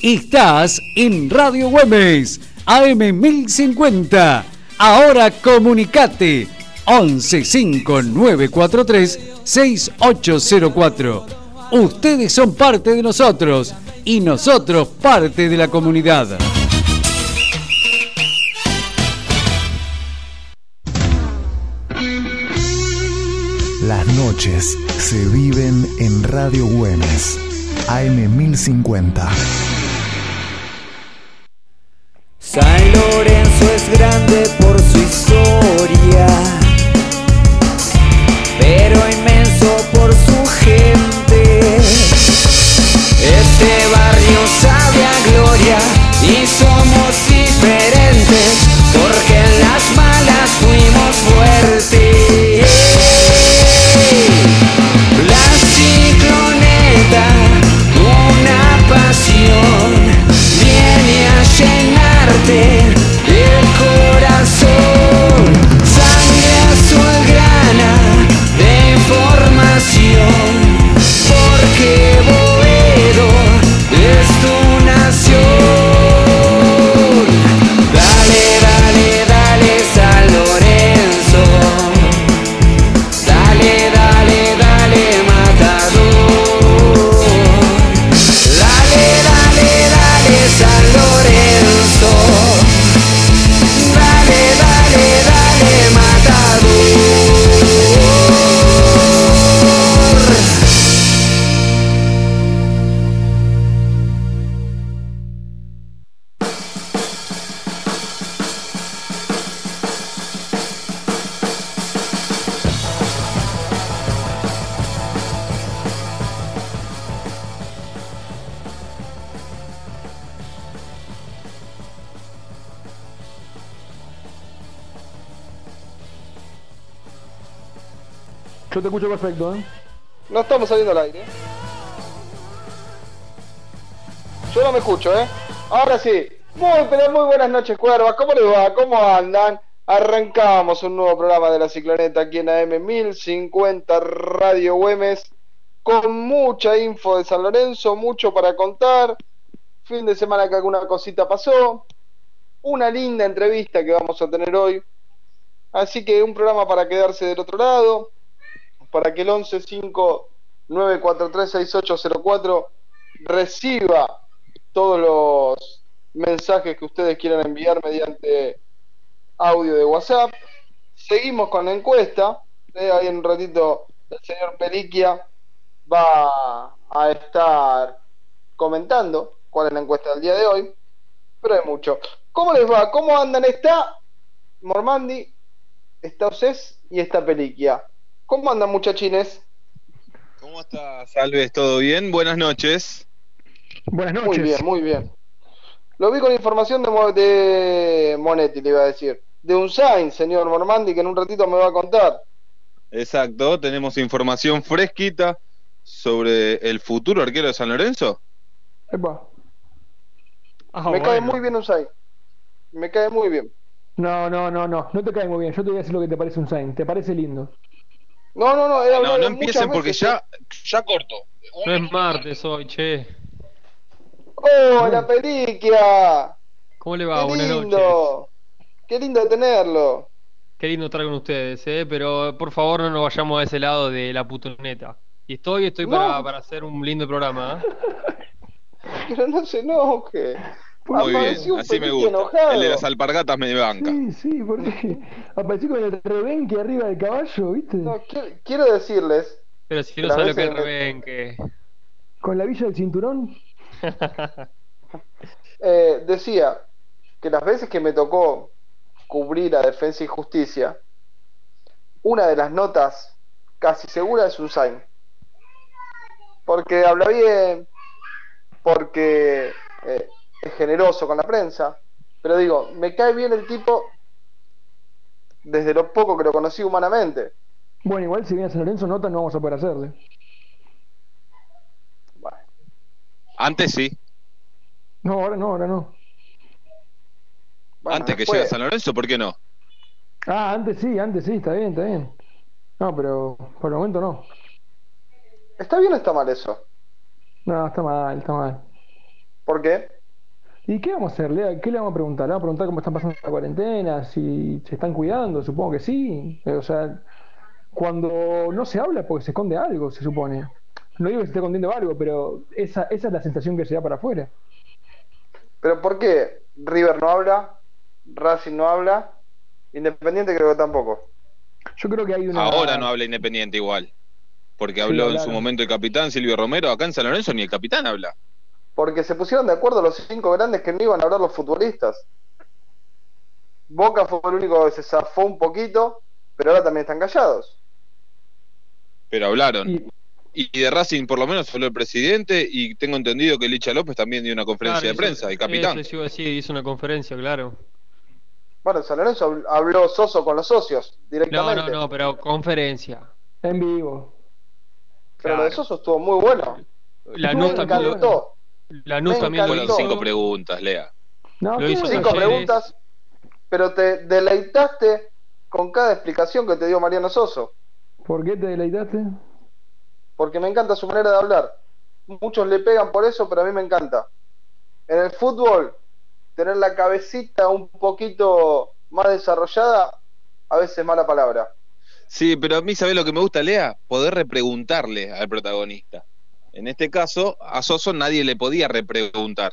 Estás en Radio Güemes, AM 1050. Ahora comunicate 115943 6804. Ustedes son parte de nosotros y nosotros parte de la comunidad. Las noches se viven en Radio Güemes, AM 1050. Grande por su historia, Te escucho perfecto, ¿eh? No estamos saliendo al aire. Yo no me escucho, ¿eh? Ahora sí. Muy, pero muy buenas noches, Cuerva. ¿Cómo les va? ¿Cómo andan? Arrancamos un nuevo programa de la Cicloneta aquí en AM 1050 Radio Güemes. Con mucha info de San Lorenzo, mucho para contar. Fin de semana que alguna cosita pasó. Una linda entrevista que vamos a tener hoy. Así que un programa para quedarse del otro lado para que el 1159436804 reciba todos los mensajes que ustedes quieran enviar mediante audio de WhatsApp. Seguimos con la encuesta. Eh, ahí en un ratito el señor Peliquia va a estar comentando cuál es la encuesta del día de hoy. Pero hay mucho. ¿Cómo les va? ¿Cómo andan? Está Mormandi, está Océs y está Peliquia. ¿Cómo andan muchachines? ¿Cómo estás, Alves? ¿Todo bien? Buenas noches. Buenas noches. Muy bien, muy bien. Lo vi con información de, Mo- de Monetti, le iba a decir. De un sign, señor Mormandi, que en un ratito me va a contar. Exacto, tenemos información fresquita sobre el futuro arquero de San Lorenzo. Epa. Ah, me bueno. cae muy bien un sign. Me cae muy bien. No, no, no, no. No te cae muy bien. Yo te voy a decir lo que te parece un sign. Te parece lindo. No, no, no. he No, no muchas empiecen porque veces, ya, ya corto. No es martes hoy, che. ¡Hola, Peliquia! ¿Cómo le va? ¡Qué Buenas noches. lindo! ¡Qué lindo tenerlo! Qué lindo estar con ustedes, eh. Pero por favor no nos vayamos a ese lado de la putoneta. Y estoy, estoy para, No. para hacer un lindo programa, ¿eh? Pero no se enoje. Muy Apareció bien, un así me gusta. enojado. El de las alpargatas me banca. Sí, sí, porque apareció con el rebenque arriba del caballo, ¿viste? No, quiero decirles, Pero si no sabe lo que es rebenque. Con la villa del cinturón. eh, decía que las veces que me tocó cubrir a Defensa y Justicia, una de las notas casi segura es un sign. Porque habla bien, porque eh, es generoso con la prensa, pero digo, me cae bien el tipo desde lo poco que lo conocí humanamente. Bueno, igual si viene a San Lorenzo nota no vamos a poder hacerle. Bueno, Antes sí, No, ahora no, ahora no. bueno, antes que llegue a San Lorenzo, ¿por qué no? Ah, antes sí, antes sí, está bien, está bien. No, pero por el momento no. ¿Está bien o está mal eso? No, está mal, está mal. ¿Por qué? ¿Y qué vamos a hacer? ¿Qué le vamos a preguntar? ¿Le vamos a preguntar cómo están pasando la cuarentena? ¿Si se están cuidando? Supongo que sí. Eh, O sea, cuando no se habla es porque se esconde algo, se supone. No digo que se esté escondiendo algo, pero esa, esa es la sensación que se da para afuera. ¿Pero por qué River no habla? Racing no habla. Independiente creo que tampoco. Yo creo que hay una... Ahora no habla Independiente igual. Porque Sí, habló en su momento el capitán Silvio Romero. Acá en San Lorenzo ni el capitán habla. Porque se pusieron de acuerdo los cinco grandes que no iban a hablar los futbolistas. Boca fue el único que se zafó un poquito, pero ahora también están callados. Pero hablaron. Y, Y de Racing por lo menos habló el presidente y tengo entendido que Licha López también dio una conferencia Claro, de prensa, hizo- el capitán. Eso, iba a decir, hizo una conferencia, claro. Bueno, en San Lorenzo habl- habló Soso con los socios No, directamente. no, no, pero conferencia. en vivo. Pero lo de. Soso estuvo muy bueno. La lo, encantó. La Me también. Fueron cinco preguntas, Lea. No, Lo hizo. Cinco Talleres. preguntas, pero te deleitaste con cada explicación que te dio Mariano Soso. ¿Por qué te deleitaste? porque me encanta su manera de hablar. Muchos le pegan por eso, pero a mí me encanta. En el fútbol, tener la cabecita un poquito más desarrollada, a veces es mala palabra. Sí, pero a mí, ¿sabés lo que me gusta, Lea? Poder repreguntarle al protagonista. En este caso, a Soso nadie le podía repreguntar.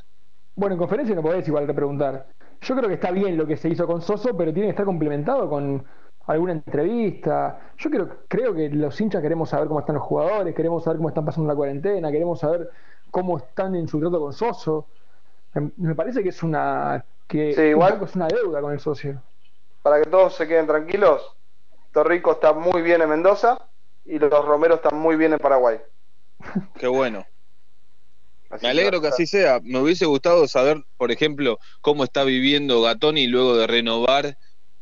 Bueno, en conferencia no podés igual preguntar. Yo creo que está bien lo que se hizo con Soso, pero tiene que estar complementado con alguna entrevista. Yo creo, creo que los hinchas queremos saber cómo están los jugadores, queremos saber cómo están pasando la cuarentena, queremos saber cómo están en su trato con Soso. Me parece que es una que Sí, igual. es una deuda con el socio. Para que todos se queden tranquilos, Torrico está muy bien en Mendoza y los Romeros están muy bien en Paraguay. Qué bueno. Así Me alegro que así sea. Me hubiese gustado saber, por ejemplo, cómo está viviendo Gatoni luego de renovar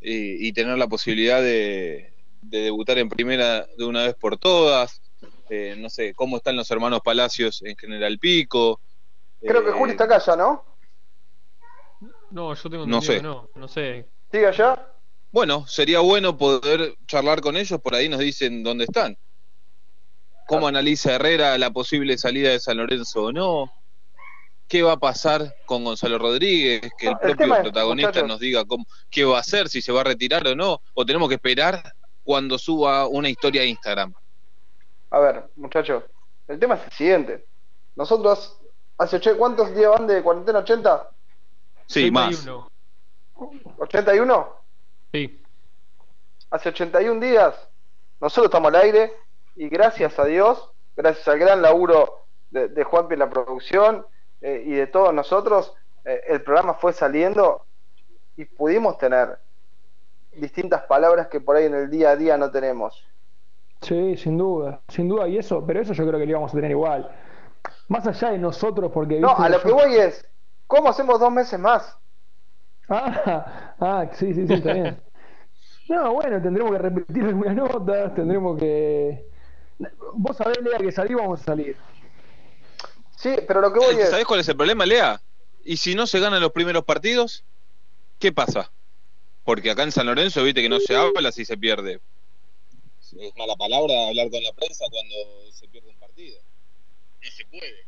eh, y tener la posibilidad de, de debutar en primera de una vez por todas. Eh, no sé, cómo están los hermanos Palacios en General Pico. Creo que Eh, Juli está acá ya, ¿no? No, yo tengo No entendido sé. que no, no sé. ¿Sigue allá? Bueno, sería bueno poder charlar con ellos, por ahí nos dicen dónde están. ¿Cómo analiza Herrera la posible salida de San Lorenzo o no? ¿Qué va a pasar con Gonzalo Rodríguez? Que el No, el propio es, protagonista nos diga cómo, qué va a hacer, si se va a retirar o no, o tenemos que esperar cuando suba una historia a Instagram. A ver, muchachos, el tema es el siguiente. Nosotros, hace ocho- ¿cuántos días van de cuarentena? ¿80? Sí, más. 31. ¿81? Sí. hace 81 días, nosotros estamos al aire y gracias a Dios, gracias al gran laburo de, de Juanpi en la producción eh, y de todos nosotros, eh, el programa fue saliendo y pudimos tener distintas palabras que por ahí en el día a día no tenemos. Sí, sin duda, sin duda, y eso, pero eso yo creo que lo íbamos a tener igual. Más allá de nosotros, porque No, a lo yo- que voy es, ¿cómo hacemos dos meses más? Ah, ah, sí, sí, sí, está bien. No, bueno, tendremos que repetir algunas notas, tendremos que. Vos sabés, Lea, que salir vamos a salir. Sí, pero lo que voy es, ¿Sabés cuál es el problema, Lea? ¿Y si no se ganan los primeros partidos? ¿Qué pasa? Porque acá en San Lorenzo, viste que no se habla si se pierde. Es mala palabra hablar con la prensa cuando se pierde un partido. No se puede.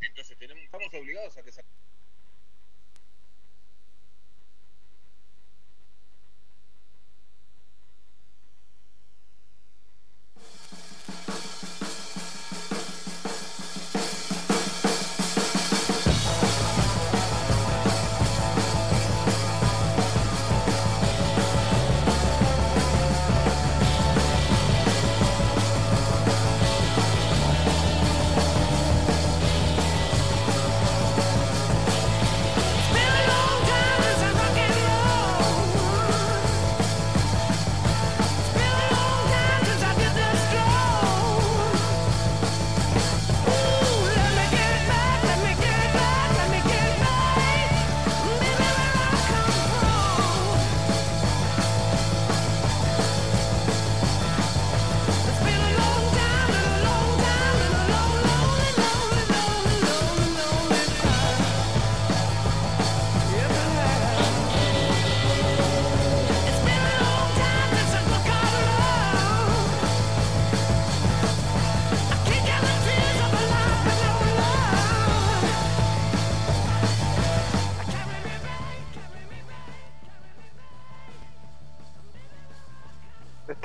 Entonces tenemos, estamos obligados a que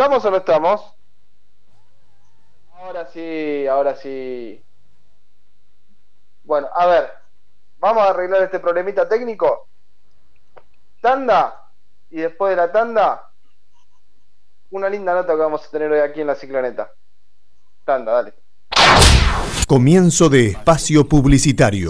¿Estamos o no estamos? Ahora sí, ahora sí. Bueno, a ver, vamos a arreglar este problemita técnico. Tanda, y después de la tanda, una linda nota que vamos a tener hoy aquí en la cicloneta. Tanda, dale. Comienzo de espacio publicitario.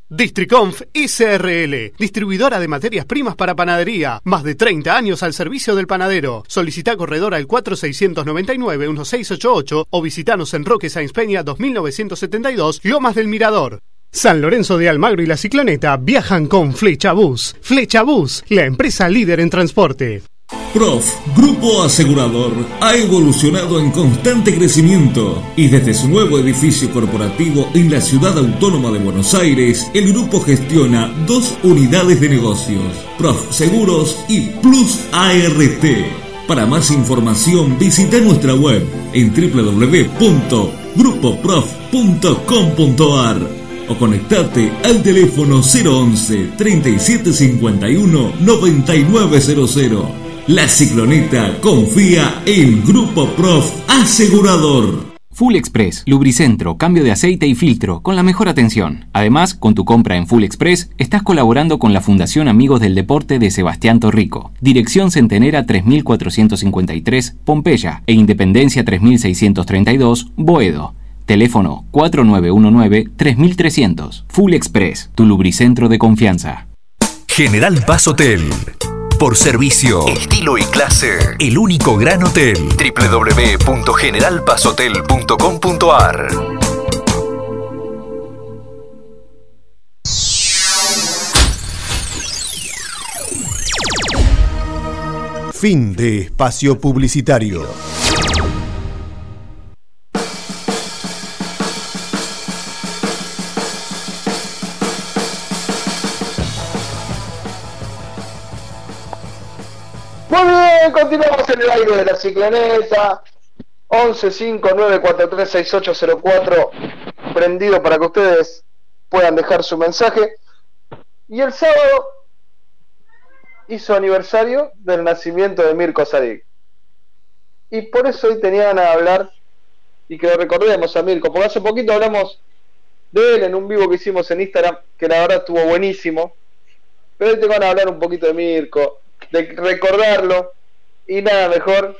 Districonf SRL, distribuidora de materias primas para panadería. Más de 30 años al servicio del panadero. Solicita corredor al 4699-1688 o visitanos en Roque Sáenz Peña 2972, Lomas del Mirador. San Lorenzo de Almagro y la Cicloneta viajan con Flecha Bus. Flecha Bus, la empresa líder en transporte. Prof, Grupo Asegurador, ha evolucionado en constante crecimiento y desde su nuevo edificio corporativo en la ciudad autónoma de Buenos Aires, el grupo gestiona dos unidades de negocios, Prof Seguros y Plus ART. Para más información visita nuestra web en www.grupoprof.com.ar o conectate al teléfono 011 3751 9900. La cicloneta confía en Grupo Prof Asegurador. Full Express, lubricentro, cambio de aceite y filtro, con la mejor atención. Además, con tu compra en Full Express, estás colaborando con la Fundación Amigos del Deporte de Sebastián Torrico. Dirección Centenera 3453, Pompeya, e Independencia 3632, Boedo. Teléfono 4919-3300. Full Express, tu lubricentro de confianza. General Paz Hotel. Por servicio, estilo y clase. El único gran hotel. www.generalpazhotel.com.ar Fin de espacio publicitario. Continuamos en el aire de la cicloneta. 1159436804 prendido para que ustedes puedan dejar su mensaje. Y el sábado hizo aniversario del nacimiento de Mirko Sadik. Y por eso hoy tenía ganas de hablar y que lo recordemos a Mirko, porque hace poquito hablamos de él en un vivo que hicimos en Instagram, que la verdad estuvo buenísimo. Pero hoy ganas de hablar un poquito de Mirko, de recordarlo y nada mejor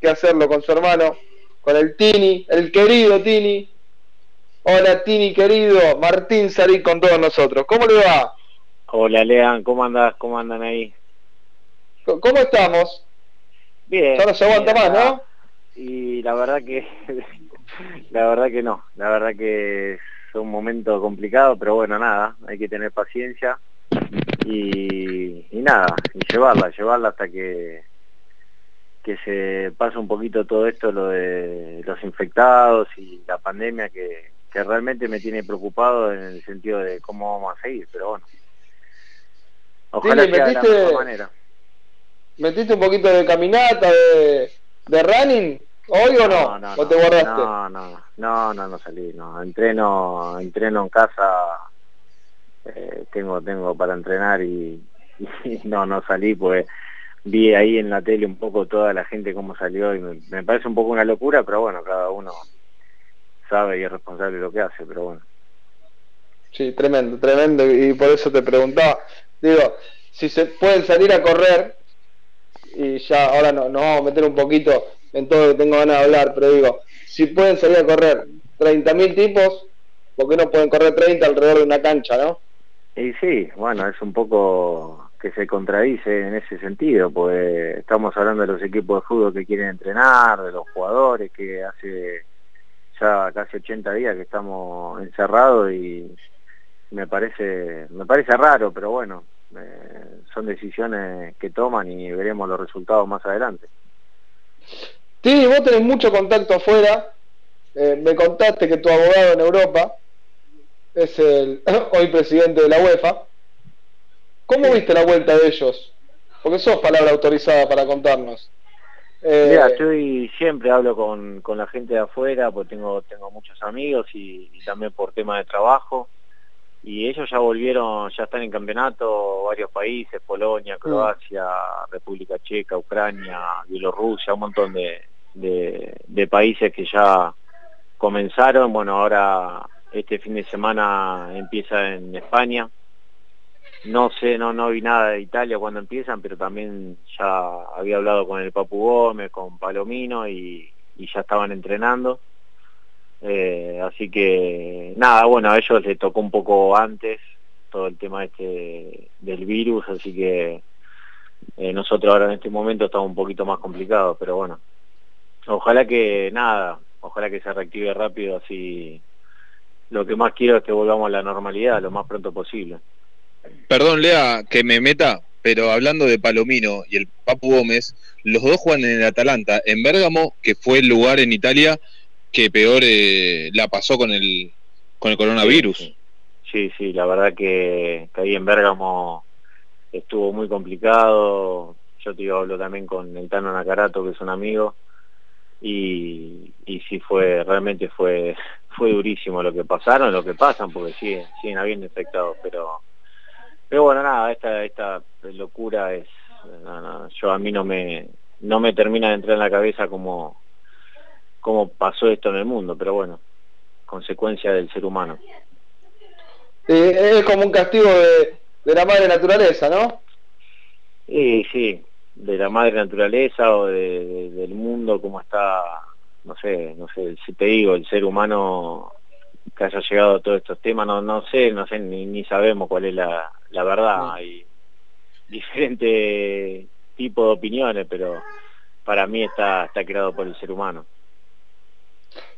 que hacerlo con su hermano, con el Tini, el querido Tini. Hola Tini querido, Martín Sarín con todos nosotros. ¿Cómo le va? Hola Lean, ¿cómo andás? ¿Cómo andan ahí? ¿Cómo estamos? Bien. Ya no se aguanta bien, más, ¿no? Y la verdad que la verdad que no, la verdad que es un momento complicado, pero bueno, nada, hay que tener paciencia y, y nada, y llevarla, llevarla hasta que que se pase un poquito todo esto, lo de los infectados y la pandemia que, que realmente me tiene preocupado en el sentido de cómo vamos a seguir, pero bueno. Ojalá Tini, sea de la metiste- mejor manera. ¿Metiste un poquito de caminata, de, de running? ¿Hoy o no? no, ¿O te guardaste? No, no, no, no, no salí, no. Entreno, entreno en casa, eh, tengo, tengo para entrenar y, y no, no salí pues vi ahí en la tele un poco toda la gente cómo salió y me, me parece un poco una locura, pero bueno, cada uno sabe y es responsable de lo que hace, pero bueno. Sí, tremendo, tremendo. Y por eso te preguntaba. Digo, si se pueden salir a correr, y ya ahora no, nos vamos a meter un poquito en todo lo que tengo ganas de hablar, pero digo, si pueden salir a correr 30.000 tipos, ¿por qué no pueden correr 30 alrededor de una cancha, no? Y sí, bueno, es un poco que se contradice en ese sentido, pues estamos hablando de los equipos de fútbol que quieren entrenar, de los jugadores que hace ya casi 80 días que estamos encerrados y me parece me parece raro, pero bueno, eh, son decisiones que toman y veremos los resultados más adelante. Sí, vos tenés mucho contacto afuera. Eh, me contaste que tu abogado en Europa es el hoy presidente de la UEFA. ¿Cómo viste la vuelta de ellos? Porque sos palabra autorizada para contarnos. Eh, Mira, estoy siempre hablo con, con la gente de afuera, porque tengo tengo muchos amigos y, y también por tema de trabajo. Y ellos ya volvieron, ya están en campeonato, varios países, Polonia, Croacia, República Checa, Ucrania, Bielorrusia, un montón de, de, de países que ya comenzaron. Bueno, ahora este fin de semana empieza en España. No sé, no, no vi nada de Italia cuando empiezan, pero también ya había hablado con el Papu Gómez, con Palomino y, ya estaban entrenando. Eh, así que nada, bueno, a ellos les tocó un poco antes todo el tema este del virus, así que eh, nosotros ahora en este momento estamos un poquito más complicados, pero bueno, ojalá que nada, ojalá que se reactive rápido, así lo que más quiero es que volvamos a la normalidad lo más pronto posible. Perdón, Lea, que me meta, pero hablando de Palomino y el Papu Gómez, los dos juegan en el Atalanta, en Bérgamo, que fue el lugar en Italia que peor eh, la pasó con el con el coronavirus. Sí, sí, la verdad que, ahí en Bérgamo estuvo muy complicado. Yo te digo, hablo también con el Tano Nakarato, que es un amigo, y, y sí fue, realmente fue fue durísimo lo que pasaron, lo que pasan, porque siguen, siguen habiendo infectados, pero pero bueno, nada, esta esta locura es, no, no, yo a mí no me no me termina de entrar en la cabeza como cómo pasó esto en el mundo, pero bueno, consecuencia del ser humano. Eh, es como un castigo de, de la madre naturaleza, ¿no? Sí, sí, de la madre naturaleza o de, de- del mundo, cómo está, no sé, no sé, si te digo, el ser humano que haya llegado a todos estos temas, no, no sé, no sé, ni, ni sabemos cuál es la, la verdad. Hay diferentes tipos de opiniones, pero para mí está, está creado por el ser humano.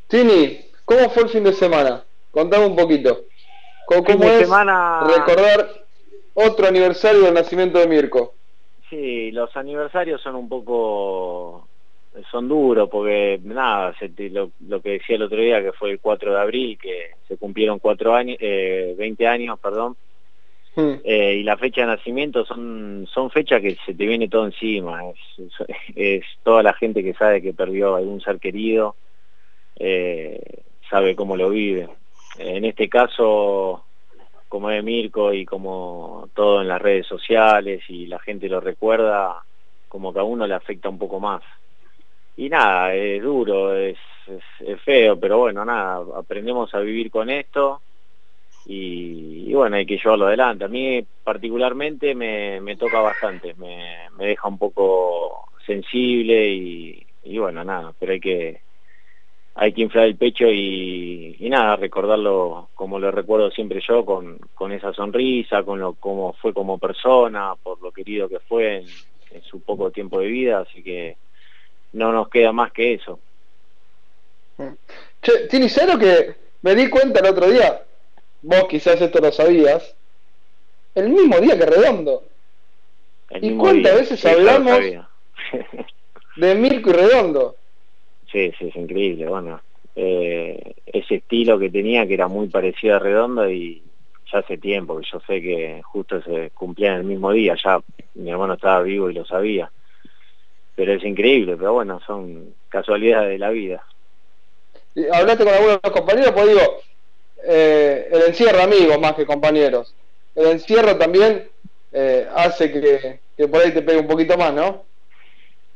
Tini, ¿cómo fue el fin de semana? Contame un poquito. ¿Cómo, Fin de es semana- recordar otro aniversario del nacimiento de Mirko? Sí, los aniversarios son un poco son duros porque nada, lo que decía el otro día que fue el 4 de abril que se cumplieron cuatro años, eh, 20 años, perdón, eh, y la fecha de nacimiento son son fechas que se te viene todo encima, es, toda la gente que sabe que perdió algún ser querido, eh, sabe cómo lo vive. En este caso, como es Mirko y como todo en las redes sociales y la gente lo recuerda, como que a uno le afecta un poco más. Y nada, es duro, es, es feo, pero bueno, nada, aprendemos a vivir con esto y, bueno, hay que llevarlo adelante. A mí particularmente me, me toca bastante, me, me deja un poco sensible y, y bueno, nada, pero hay que hay que inflar el pecho y, y nada, recordarlo como lo recuerdo siempre yo, con, con esa sonrisa, con lo como fue como persona, por lo querido que fue en, su poco tiempo de vida, así que no nos queda más que eso. Che, Tini, ¿sabes lo que me di cuenta el otro día? Vos quizás esto lo sabías. El mismo día que Redondo. El ¿Y cuántas día. veces Sí, hablamos de Mirko y Redondo? Sí, sí, es increíble. Bueno, eh, ese estilo que tenía, que era muy parecido a Redondo y ya hace tiempo que yo sé que justo se cumplía en el mismo día, ya mi hermano estaba vivo y lo sabía. Pero es increíble, pero bueno, son casualidades de la vida. Y ¿Hablaste con algunos de los compañeros? Pues digo, eh, el encierro amigos más que compañeros. El encierro también eh, hace que, que por ahí te pegue un poquito más, ¿no?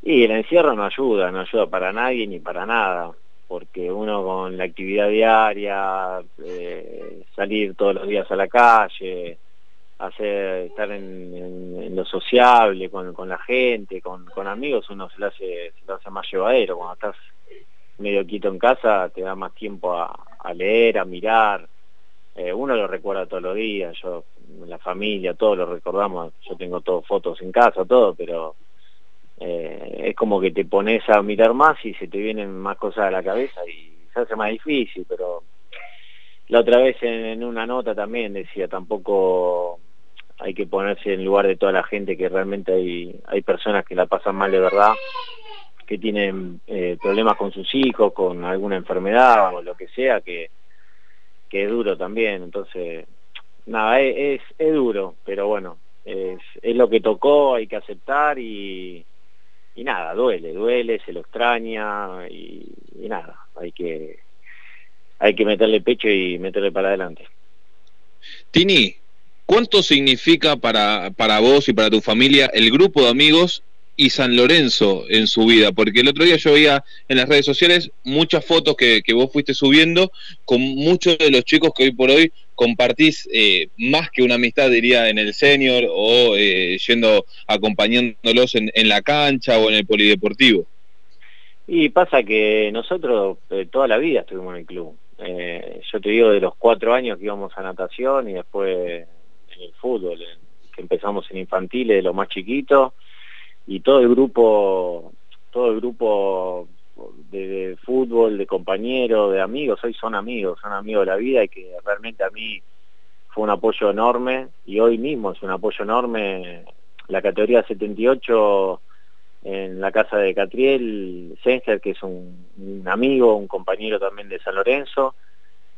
Y el encierro no ayuda, no ayuda para nadie ni para nada, porque uno con la actividad diaria, eh, salir todos los días a la calle, hacer estar en, lo sociable con, con la gente, con, con amigos, uno se lo hace se hace más llevadero. Cuando estás medio quieto en casa, te da más tiempo a, leer, a mirar. Eh, uno lo recuerda todos los días, yo, la familia, todos lo recordamos. Yo tengo todo fotos en casa, todo, pero eh, es como que te pones a mirar más y se te vienen más cosas a la cabeza y se hace más difícil, pero la otra vez en, en una nota también decía, tampoco hay que ponerse en lugar de toda la gente que realmente hay, hay personas que la pasan mal de verdad, que tienen eh, problemas con sus hijos, con alguna enfermedad o lo que sea, que, que es duro también, entonces, nada, es, duro, pero bueno, es, lo que tocó, hay que aceptar y, y nada, duele, duele, se lo extraña y, y nada, hay que hay que meterle pecho y meterle para adelante. Tini, ¿cuánto significa para, para vos y para tu familia el grupo de amigos y San Lorenzo en su vida? Porque el otro día yo veía en las redes sociales muchas fotos que, que vos fuiste subiendo con muchos de los chicos que hoy por hoy compartís eh, más que una amistad, diría, en el senior o eh, yendo acompañándolos en, en la cancha o en el polideportivo. Y pasa que nosotros eh, toda la vida estuvimos en el club. Eh, yo te digo de los cuatro años que íbamos a natación y después en el fútbol, que empezamos en infantiles de los más chiquitos y todo el grupo, todo el grupo de, fútbol, de compañeros, de amigos, hoy son amigos, son amigos de la vida y que realmente a mí fue un apoyo enorme y hoy mismo es un apoyo enorme. La categoría 78 en la casa de Catriel Senger, que es un, un amigo, un compañero también de San Lorenzo.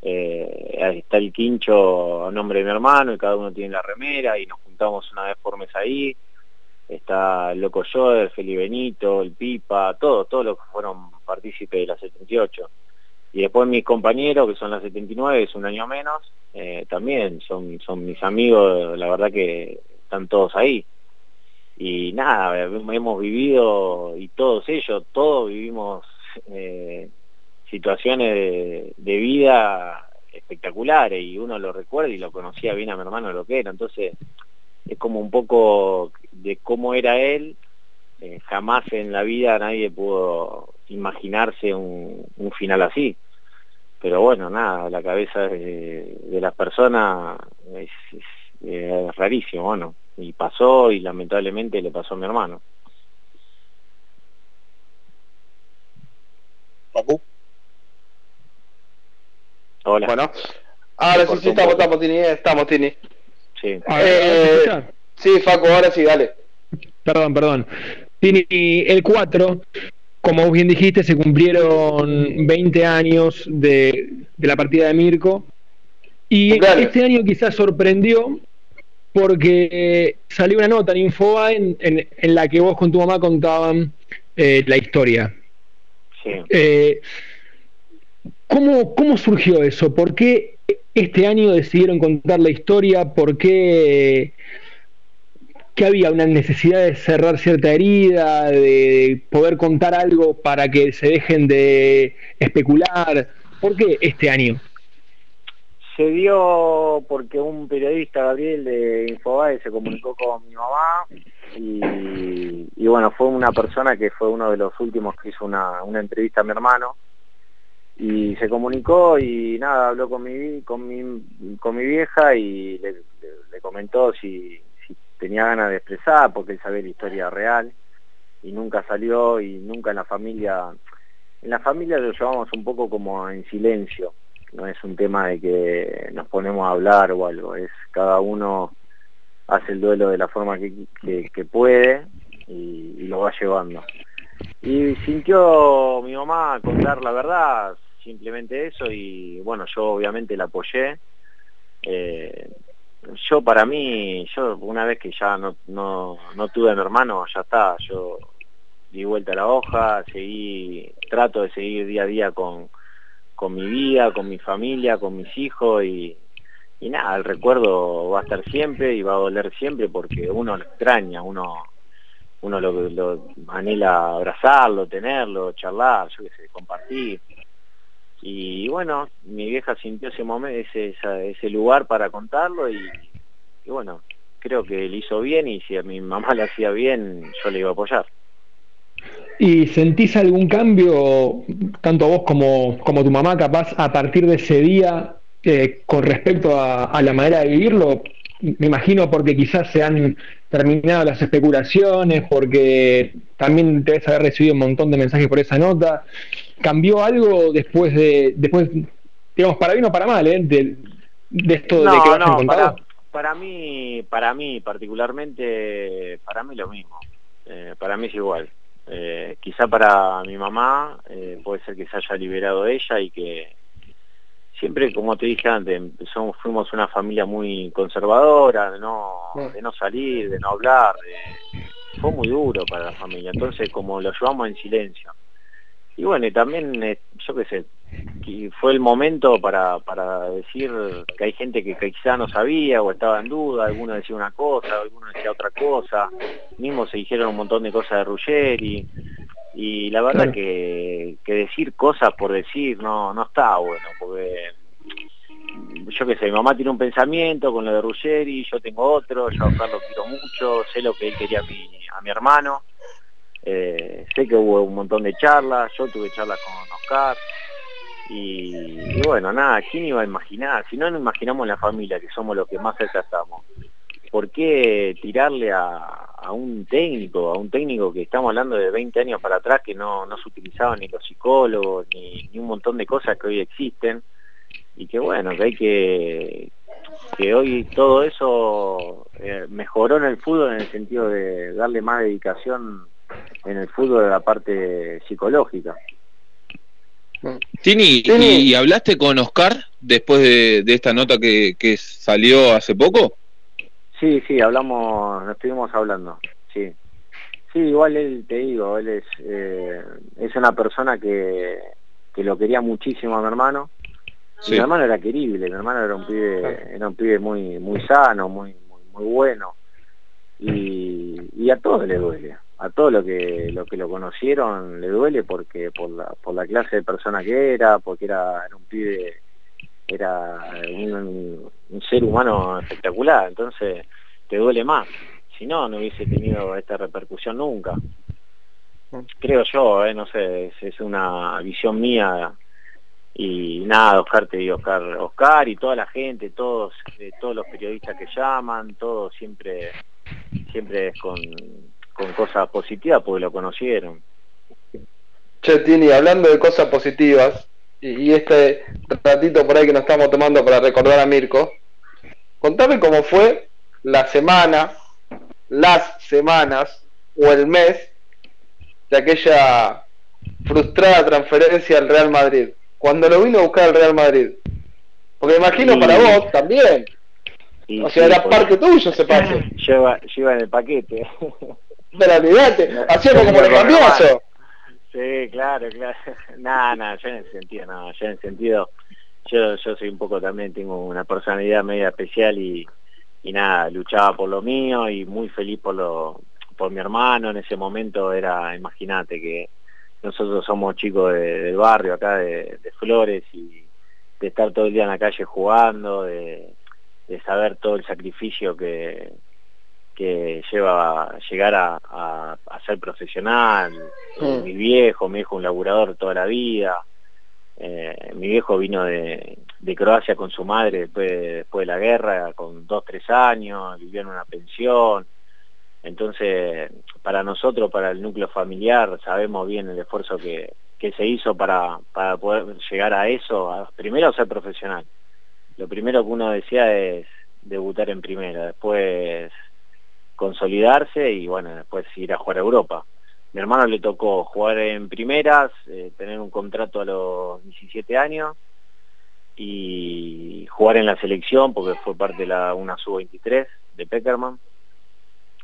Eh, ahí está el quincho a nombre de mi hermano y cada uno tiene la remera y nos juntamos una vez por mes ahí. Está Loco Joder, Feli Benito, el Pipa, todos, todos los que fueron partícipes de la 78. Y después mis compañeros, que son las 79, es un año menos, eh, también son, son mis amigos, la verdad que están todos ahí y nada, hemos vivido, y todos ellos, todos vivimos eh, situaciones de, de vida espectaculares y uno lo recuerda y lo conocía bien a mi hermano lo que era, entonces es como un poco de cómo era él, eh, jamás en la vida nadie pudo imaginarse un, un final así. Pero bueno, nada, la cabeza de, de las personas es, es- es rarísimo, bueno, y pasó y lamentablemente le pasó a mi hermano. Hola. Bueno, ahora sí, sí, estamos, estamos, Tini, eh, estamos, Tini. Sí. Eh, sí, Facu, ahora sí, dale. Perdón, perdón. Tini, el 4, como vos bien dijiste, se cumplieron 20 años de, de la partida de Mirko. Y este año quizás sorprendió porque salió una nota en en- en la que vos con tu mamá contaban eh, la historia. Sí. Eh, ¿cómo, ¿Cómo surgió eso? ¿Por qué este año decidieron contar la historia? ¿Por qué que había una necesidad de cerrar cierta herida, de poder contar algo para que se dejen de especular? ¿Por qué este año? Se dio porque un periodista, Gabriel, de Infobae, se comunicó con mi mamá y, y bueno, fue una persona que fue uno de los últimos que hizo una, una entrevista a mi hermano y se comunicó y nada, habló con mi, con mi, con mi vieja y le, comentó si, tenía ganas de expresar porque él sabía la historia real y nunca salió y nunca en la familia, en la familia lo llevamos un poco como en silencio no es un tema de que nos ponemos a hablar o algo, es cada uno hace el duelo de la forma que, que- puede y lo va llevando. Y sintió mi mamá contar la verdad, simplemente eso, y bueno, yo obviamente la apoyé. Eh, yo para mí, yo una vez que ya no, no, no tuve a mi hermano, ya está, yo di vuelta a la hoja, seguí, trato de seguir día a día con, con mi vida, con mi familia, con mis hijos y, nada, el recuerdo va a estar siempre y va a doler siempre porque uno lo extraña, uno uno lo, lo anhela abrazarlo, tenerlo, charlar, yo qué sé, compartir. Y bueno, mi vieja sintió ese momento, ese, lugar para contarlo y, bueno, creo que le hizo bien y si a mi mamá le hacía bien, yo le iba a apoyar. ¿Y sentís algún cambio, tanto vos como, como tu mamá, capaz a partir de ese día eh, con respecto a la manera de vivirlo? Me imagino porque quizás se han terminado las especulaciones, porque también debes haber recibido un montón de mensajes por esa nota. ¿Cambió algo después de, después, digamos, para bien o para mal, eh, de, de esto de que No, lo no, para, para mí, para mí particularmente, para mí lo mismo. Eh, para mí es igual. Eh, quizá para mi mamá eh, puede ser que se haya liberado ella y que siempre, como te dije antes, somos, fuimos una familia muy conservadora, de no, de no salir, de no hablar, de- fue muy duro para la familia, entonces como lo llevamos en silencio. Y bueno, y también, eh, yo qué sé, que fue el momento para, para decir que hay gente que, que quizá no sabía o estaba en duda, alguno decía una cosa, alguno decía otra cosa, mismo se dijeron un montón de cosas de Ruggeri, y la verdad Claro. que, que decir cosas por decir no, no está bueno, porque yo qué sé, mi mamá tiene un pensamiento con lo de Ruggeri, yo tengo otro, yo a Oscar lo quiero mucho, sé lo que él quería a mi, a mi hermano, eh, sé que hubo un montón de charlas, yo tuve charlas con Oscar, y, y bueno, nada, ¿quién iba a imaginar? Si no nos imaginamos la familia, que somos los que más cerca estamos, ¿por qué tirarle a, a un técnico, a un técnico que estamos hablando de 20 años para atrás que no, no se utilizaban ni los psicólogos, ni, ni un montón de cosas que hoy existen? Y que bueno, que hay que, que hoy todo eso eh, mejoró en el fútbol en el sentido de darle más dedicación en el fútbol de la parte psicológica. Tini, Tini. ¿y, y hablaste con Oscar después de, de esta nota que, que salió hace poco? Sí, sí, hablamos, estuvimos hablando, sí. Sí, igual él, te digo, él es, eh, es una persona que, que lo quería muchísimo a mi hermano. Sí. Mi hermano era querible, mi hermano era un pibe, era un pibe muy, muy sano, muy, muy, muy bueno. Y, y a todos le duele, a todos lo que, lo que lo conocieron le duele porque por la, por la clase de persona que era, porque era, era un pibe, era un, ser humano espectacular, entonces te duele más. Si no, no hubiese tenido esta repercusión nunca. Creo yo, eh, no sé, es, es una visión mía y nada, Oscar te digo, Oscar, Oscar y toda la gente, todos, eh, todos los periodistas que llaman, todos siempre, siempre es con, con cosas positivas porque lo conocieron. Che, Tini, hablando de cosas positivas, y, este ratito por ahí que nos estamos tomando para recordar a Mirko, contame cómo fue la semana, las semanas o el mes de aquella frustrada transferencia al Real Madrid, cuando lo vino a buscar el Real Madrid. Porque imagino Sí. para vos también, Y o sea, sí, era porque parte tuyo ese pase. Lleva, lleva en el paquete. Pero olvidate, hacía como cambiazo. Román. Sí, claro, claro. Nada, nada, yo en el sentido, no, yo en el sentido, yo, yo soy un poco también, tengo una personalidad media especial y, y nada, luchaba por lo mío y muy feliz por lo, por mi hermano en ese momento era, imagínate que nosotros somos chicos de- del barrio acá de, de Flores y de estar todo el día en la calle jugando, de, de saber todo el sacrificio que, que lleva a llegar a, a- a ser profesional. Eh. Mi viejo, mi viejo un laburador toda la vida. Eh, mi viejo vino de, de Croacia con su madre después, después de la guerra, con dos, tres años, vivió en una pensión. Entonces, para nosotros, para el núcleo familiar, sabemos bien el esfuerzo que, que se hizo para, para poder llegar a eso, a- primero a ser profesional. Lo primero que uno decía es debutar en primera, después consolidarse y bueno, después ir a jugar a Europa. Mi hermano le tocó jugar en primeras, eh, tener un contrato a los 17 años y jugar en la selección porque fue parte de la una sub-23 de Peckerman.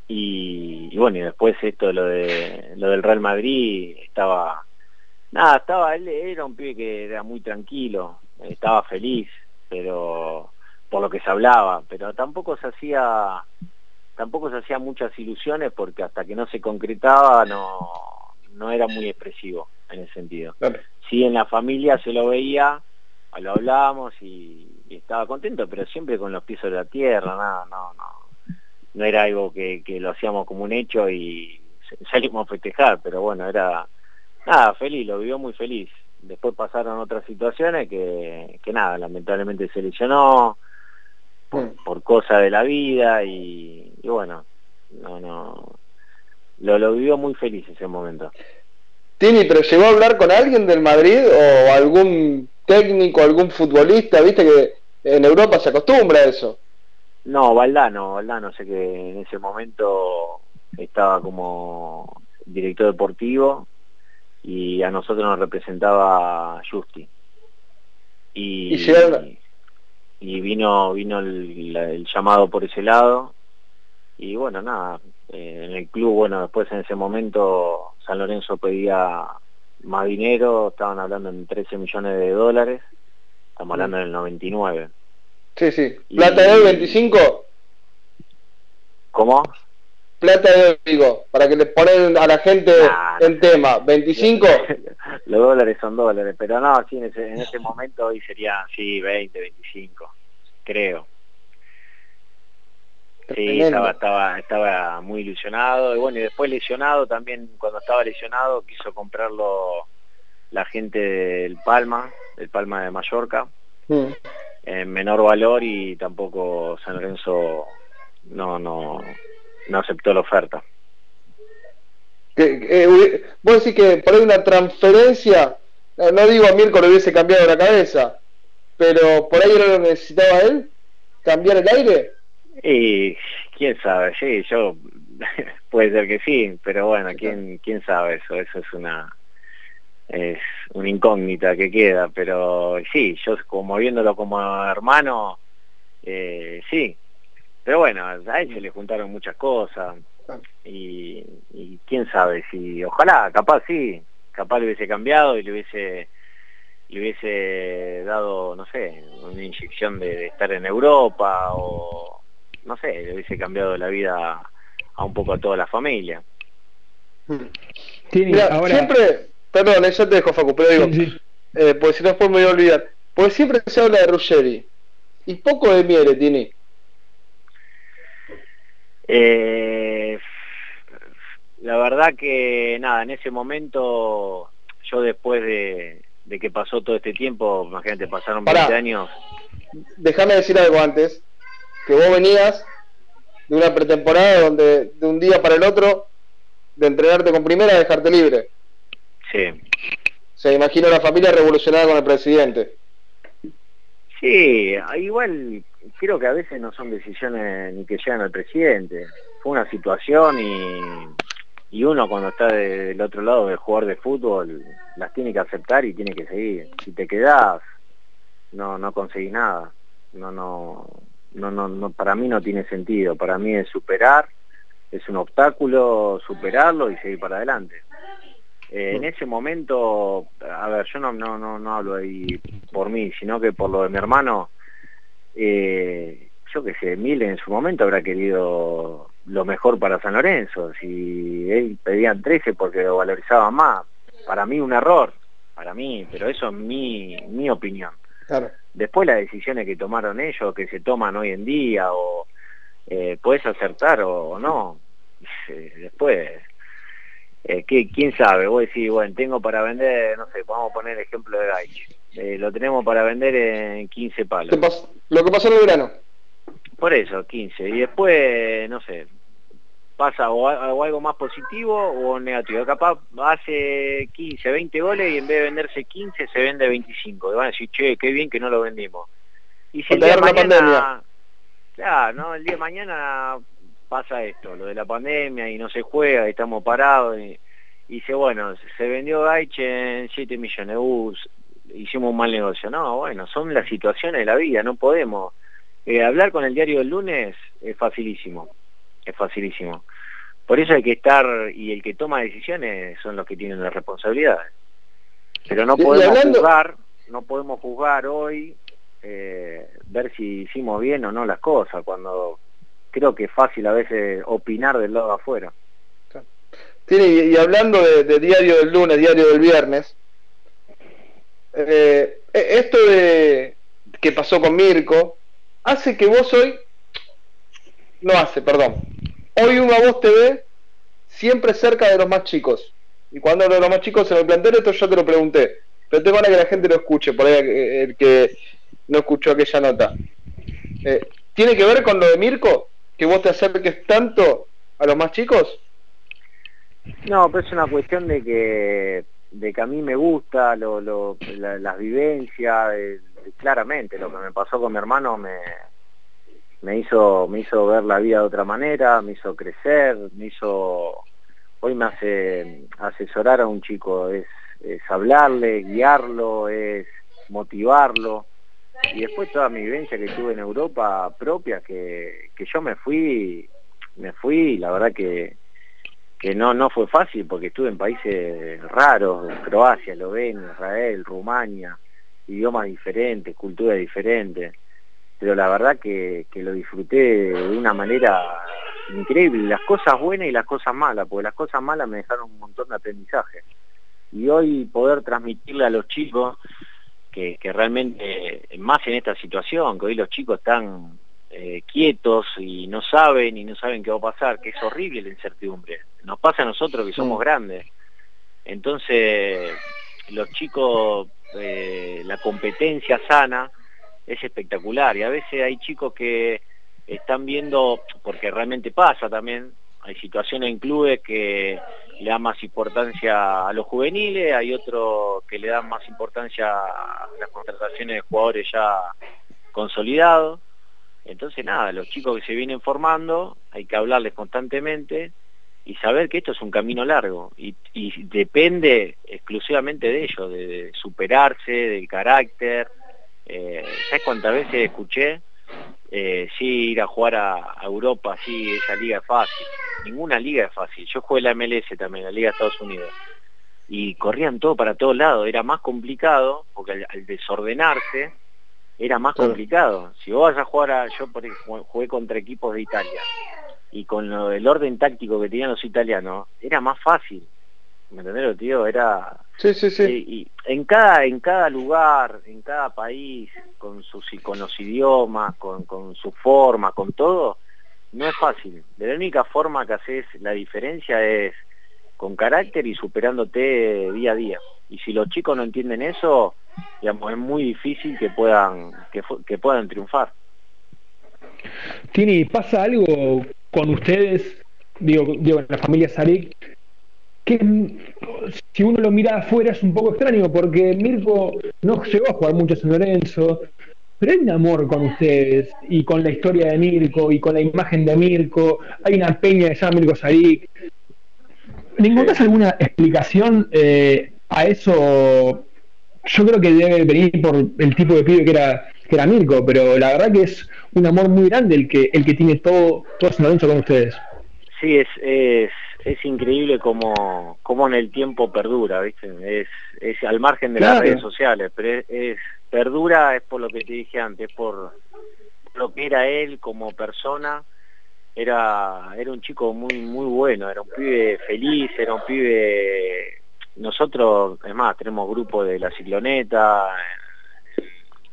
Y, bueno, y después esto de lo del Real Madrid estaba nada, estaba él era un pibe que era muy tranquilo, estaba feliz, pero por lo que se hablaba, pero tampoco se hacía tampoco se hacía muchas ilusiones porque hasta que no se concretaba no no era muy expresivo en ese sentido. Sí, en la familia se lo veía, lo hablábamos y, y estaba contento, pero siempre con los pies sobre la tierra, nada, no, no, no era algo que, que lo hacíamos como un hecho y salimos a festejar, pero bueno, era nada, feliz, lo vivió muy feliz. Después pasaron otras situaciones que, que nada, lamentablemente se lesionó por, por cosas de la vida y, y bueno, no, no, lo, lo vivió muy feliz ese momento. Tini, pero llegó a hablar con alguien del Madrid o algún técnico, algún futbolista, viste que en Europa se acostumbra a eso. No, Valdano, Valdano sé que en ese momento estaba como director deportivo y a nosotros nos representaba Justi. y, Y llegaron- y vino vino el, la- el llamado por ese lado y bueno nada eh, en el club bueno después en ese momento San Lorenzo pedía más dinero estaban hablando en 13 millones de dólares estamos hablando del 99 Sí, sí. Plata de hoy 25, ¿cómo? Plata de digo, para que le ponen a la gente en tema. 25, los dólares son dólares pero no sí en ese, en ese momento hoy sería sí 20 25 creo. Sí, estaba, estaba, estaba muy ilusionado. Y bueno, y después lesionado también, cuando estaba lesionado quiso comprarlo la gente del Palma, del Palma de Mallorca, Mm. en menor valor y tampoco San Lorenzo no, no, no aceptó la oferta. eh, vos decís que por ahí una transferencia, no, no digo a Mirko le hubiese cambiado la cabeza, pero por ahí no lo necesitaba él, cambiar el aire. Y quién sabe, sí, yo puede ser que sí, pero bueno, quién quién sabe eso, eso es una es una incógnita que queda, pero sí, yo como viéndolo como hermano, eh, sí, pero bueno, a él se le juntaron muchas cosas y, y quién sabe si, ojalá, capaz sí, capaz le hubiese cambiado y le hubiese le hubiese dado, no sé, una inyección de, de estar en Europa o no sé, le hubiese cambiado la vida a un poco a toda la familia. Tiene, Mira, ahora, siempre, perdón, eh, ya te dejo Facu, pero digo, eh, porque si no después me voy a olvidar, porque siempre se habla de Ruggeri y poco de Miele, Tini. Eh, la verdad que nada, en ese momento yo después de, de que pasó todo este tiempo, imagínate, pasaron 20 Pará. años, Déjame decir algo antes, que vos venías de una pretemporada donde de un día para el otro, de entrenarte con primera a dejarte libre. sí, Se imagina una familia revolucionada con el presidente. Sí, igual creo que a veces no son decisiones ni que llegan al presidente. Fue una situación y, y uno cuando está de- del otro lado del jugador de fútbol las tiene que aceptar y tiene que seguir. Si te quedás, no no conseguís nada. No no no no, no para mí no tiene sentido. Para mí es superar, es un obstáculo, superarlo y seguir para adelante. Eh, en ese momento, a ver, yo no, no, no, no hablo ahí por mí, sino que por lo de mi hermano, eh, yo que sé, Mil en su momento habrá querido lo mejor para San Lorenzo, si él pedían 13 porque lo valorizaban más, para mí un error, para mí, pero eso es mi, mi opinión. Claro. Después las decisiones que tomaron ellos, que se toman hoy en día, o eh, puedes acertar o, o no, Eh, después eh, ¿qué- ¿quién sabe? Vos decís, bueno, tengo para vender, no sé, vamos a poner el ejemplo de Gaich. Eh, lo tenemos para vender en 15 palos. ¿Qué pas- Lo que pasó en el verano. Por eso, 15. Y después, no sé, pasa o, a- o algo más positivo o negativo. Capaz hace 15, 20 goles y en vez de venderse 15 se vende 25. Y van a decir, che, qué bien que no lo vendimos. Y si el día de mañana... pandemia. Claro, ¿no? El día de mañana pasa esto, lo de la pandemia y no se juega y estamos parados y, y dice, bueno, se vendió Gaiche en 7 millones, uh, hicimos un mal negocio. No, bueno, son las situaciones de la vida, no podemos. Eh, hablar con el diario del lunes es facilísimo, es facilísimo. Por eso hay que estar, y el que toma decisiones son los que tienen la responsabilidad. Pero no podemos hablando- juzgar, no podemos juzgar hoy, eh, ver si hicimos bien o no las cosas, cuando creo que es fácil a veces opinar del lado de afuera. Tiene, y, hablando de, diario del lunes, diario del viernes, eh, eh, esto de que pasó con Mirko hace que vos hoy, no hace, perdón, hoy uno a vos te ve siempre cerca de los más chicos. Y cuando hablo de los más chicos en el plantel, esto yo te lo pregunté, pero tengo ganas que la gente lo escuche, por ahí eh, el que no escuchó aquella nota. Eh, ¿Tiene que ver con lo de Mirko? ¿Que vos te acerques tanto a los más chicos? No, pero es una cuestión de que de que a mí me gusta lo, lo, la- las vivencias, claramente lo que me pasó con mi hermano me me hizo me hizo ver la vida de otra manera, me hizo crecer, me hizo hoy me hace asesorar a un chico es, es hablarle, guiarlo, es motivarlo. Y después toda mi vivencia que tuve en Europa propia, que, que yo me fui, me fui, la verdad que, que no, no fue fácil porque estuve en países raros, Croacia, Eslovenia, Israel, Rumania, idiomas diferentes, culturas diferentes pero la verdad que, que lo disfruté de una manera increíble, las cosas buenas y las cosas malas, porque las cosas malas me dejaron un montón de aprendizaje. Y hoy poder transmitirle a los chicos que, que realmente, más en esta situación, que hoy los chicos están eh, quietos y no saben y no saben qué va a pasar, que es horrible la incertidumbre. Nos pasa a nosotros que somos grandes. Entonces, los chicos, eh, la competencia sana, es espectacular y a veces hay chicos que están viendo, porque realmente pasa también, hay situaciones en clubes que le dan más importancia a los juveniles, hay otros que le dan más importancia a las contrataciones de jugadores ya consolidados. Entonces nada, los chicos que se vienen formando hay que hablarles constantemente y saber que esto es un camino largo y, depende exclusivamente de ellos, de superarse, del carácter, eh, ¿Sabes cuántas veces escuché? Eh, sí, ir a jugar a, Europa, sí, esa liga es fácil. Ninguna liga es fácil. Yo jugué la MLS también, la Liga de Estados Unidos. Y corrían todo para todos lados. Era más complicado, porque al, desordenarse, era más complicado. Si vos vas a jugar a... Yo por ejemplo, jugué contra equipos de Italia. Y con lo, el orden táctico que tenían los italianos, era más fácil. ¿Me entendés, tío? Era Sí, sí, sí. Y, en cada en cada lugar, en cada país, con sus con los idiomas, con, con su forma, con todo, no es fácil. la única forma que haces la diferencia es con carácter y superándote día a día. Y si los chicos no entienden eso, digamos, es muy difícil que puedan que, que puedan triunfar. Tini, ¿pasa algo con ustedes, digo, digo en la familia Sarik, que si uno lo mira afuera es un poco extraño porque Mirko no llegó a jugar mucho San Lorenzo, pero hay un amor con ustedes y con la historia de Mirko y con la imagen de Mirko. Hay una peña que se llama Mirko Sarik. ¿Le encontrás alguna explicación eh, a eso? Yo creo que debe venir por el tipo de pibe que era, que era Mirko, pero la verdad que es un amor muy grande el que, el que tiene todo, todo San Lorenzo con ustedes. Sí, es, es es increíble como, como en el tiempo perdura, ¿viste? Es, es al margen de las redes sociales, pero es, perdura es por lo que te dije antes, por lo que era él como persona, era, era un chico muy, muy bueno, era un pibe feliz, era un pibe... Nosotros, es más, tenemos grupo de La Cicloneta,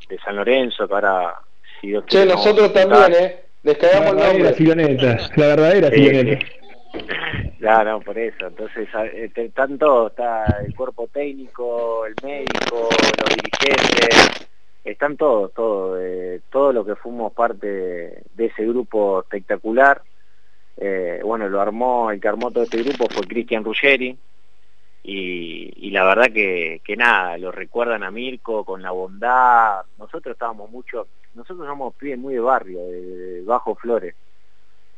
de San Lorenzo, que ahora, si Dios nosotros también, ¿eh? Les cagamos la nombre. Cicloneta, la verdadera Cicloneta. Claro, por eso. Entonces, están todos, está el cuerpo técnico, el médico, los dirigentes, están todos, todos, eh, todo lo que fuimos parte de, ese grupo espectacular. Eh, bueno, lo armó, el que armó todo este grupo fue Cristian Ruggeri, y, la verdad que, que nada, lo recuerdan a Mirko con la bondad. Nosotros estábamos mucho, nosotros somos pibes muy de barrio, de Bajo Flores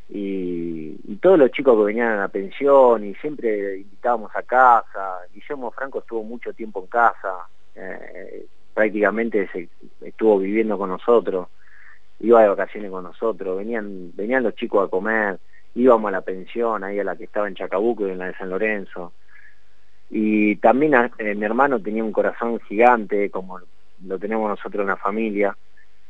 y, todos los chicos que venían a la pensión y siempre invitábamos a casa. Guillermo Franco estuvo mucho tiempo en casa, eh, prácticamente estuvo viviendo con nosotros, iba de vacaciones con nosotros, venían, venían los chicos a comer, íbamos a la pensión, ahí a la que estaba en Chacabuco y en la de San Lorenzo. Y también eh, mi hermano tenía un corazón gigante, como lo tenemos nosotros en la familia,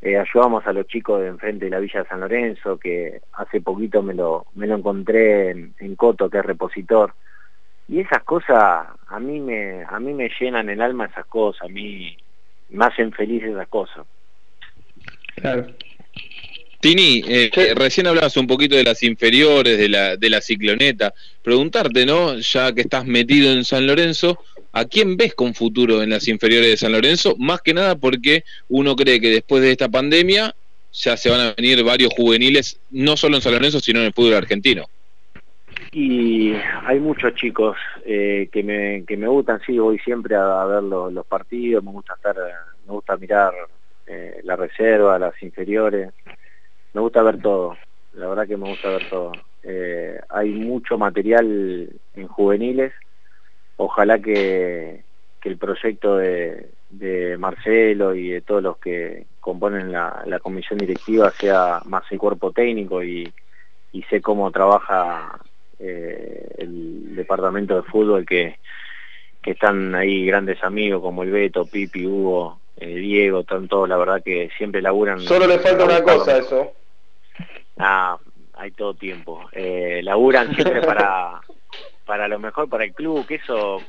eh, ayudamos a los chicos de enfrente de la Villa de San Lorenzo, que hace poquito me lo, me lo encontré en, Coto, que es repositor. Y esas cosas, a mí, me, a mí me llenan el alma esas cosas, a mí me hacen feliz esas cosas. Claro. Tini, eh, recién hablabas un poquito de las inferiores, de la, de la cicloneta. Preguntarte, ¿no? Ya que estás metido en San Lorenzo, ¿A quién ves con futuro en las inferiores de San Lorenzo? Más que nada porque uno cree que después de esta pandemia ya se van a venir varios juveniles, no solo en San Lorenzo, sino en el fútbol argentino. Y hay muchos chicos eh, que, me, que me gustan, sí, voy siempre a, ver los, partidos, me gusta estar, me gusta mirar eh, la reserva, las inferiores, me gusta ver todo, la verdad que me gusta ver todo. Eh, hay mucho material en juveniles ojalá que, el proyecto de, de Marcelo y de todos los que componen la, la comisión directiva sea más el cuerpo técnico y, y sé cómo trabaja eh, el departamento de fútbol que, que están ahí grandes amigos como el Beto, Pipi, Hugo, eh, Diego, están todos, la verdad que siempre laburan. Solo le falta una cosa a eso. Ah, hay todo tiempo. Eh, laburan siempre para para lo mejor para el club, que eso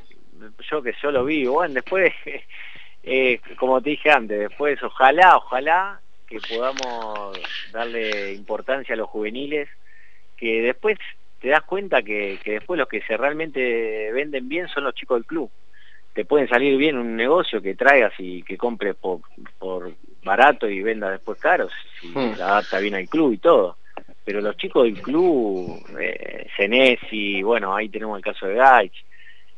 yo que yo lo vi, bueno, después eh, como te dije antes, después ojalá, ojalá que podamos darle importancia a los juveniles, que después te das cuenta que, que después los que se realmente venden bien son los chicos del club. Te pueden salir bien un negocio que traigas y que compres por, por barato y vendas después caros, si Hmm. la adapta bien al club y todo. Pero los chicos del club, eh, bueno, ahí tenemos el caso de Gaich,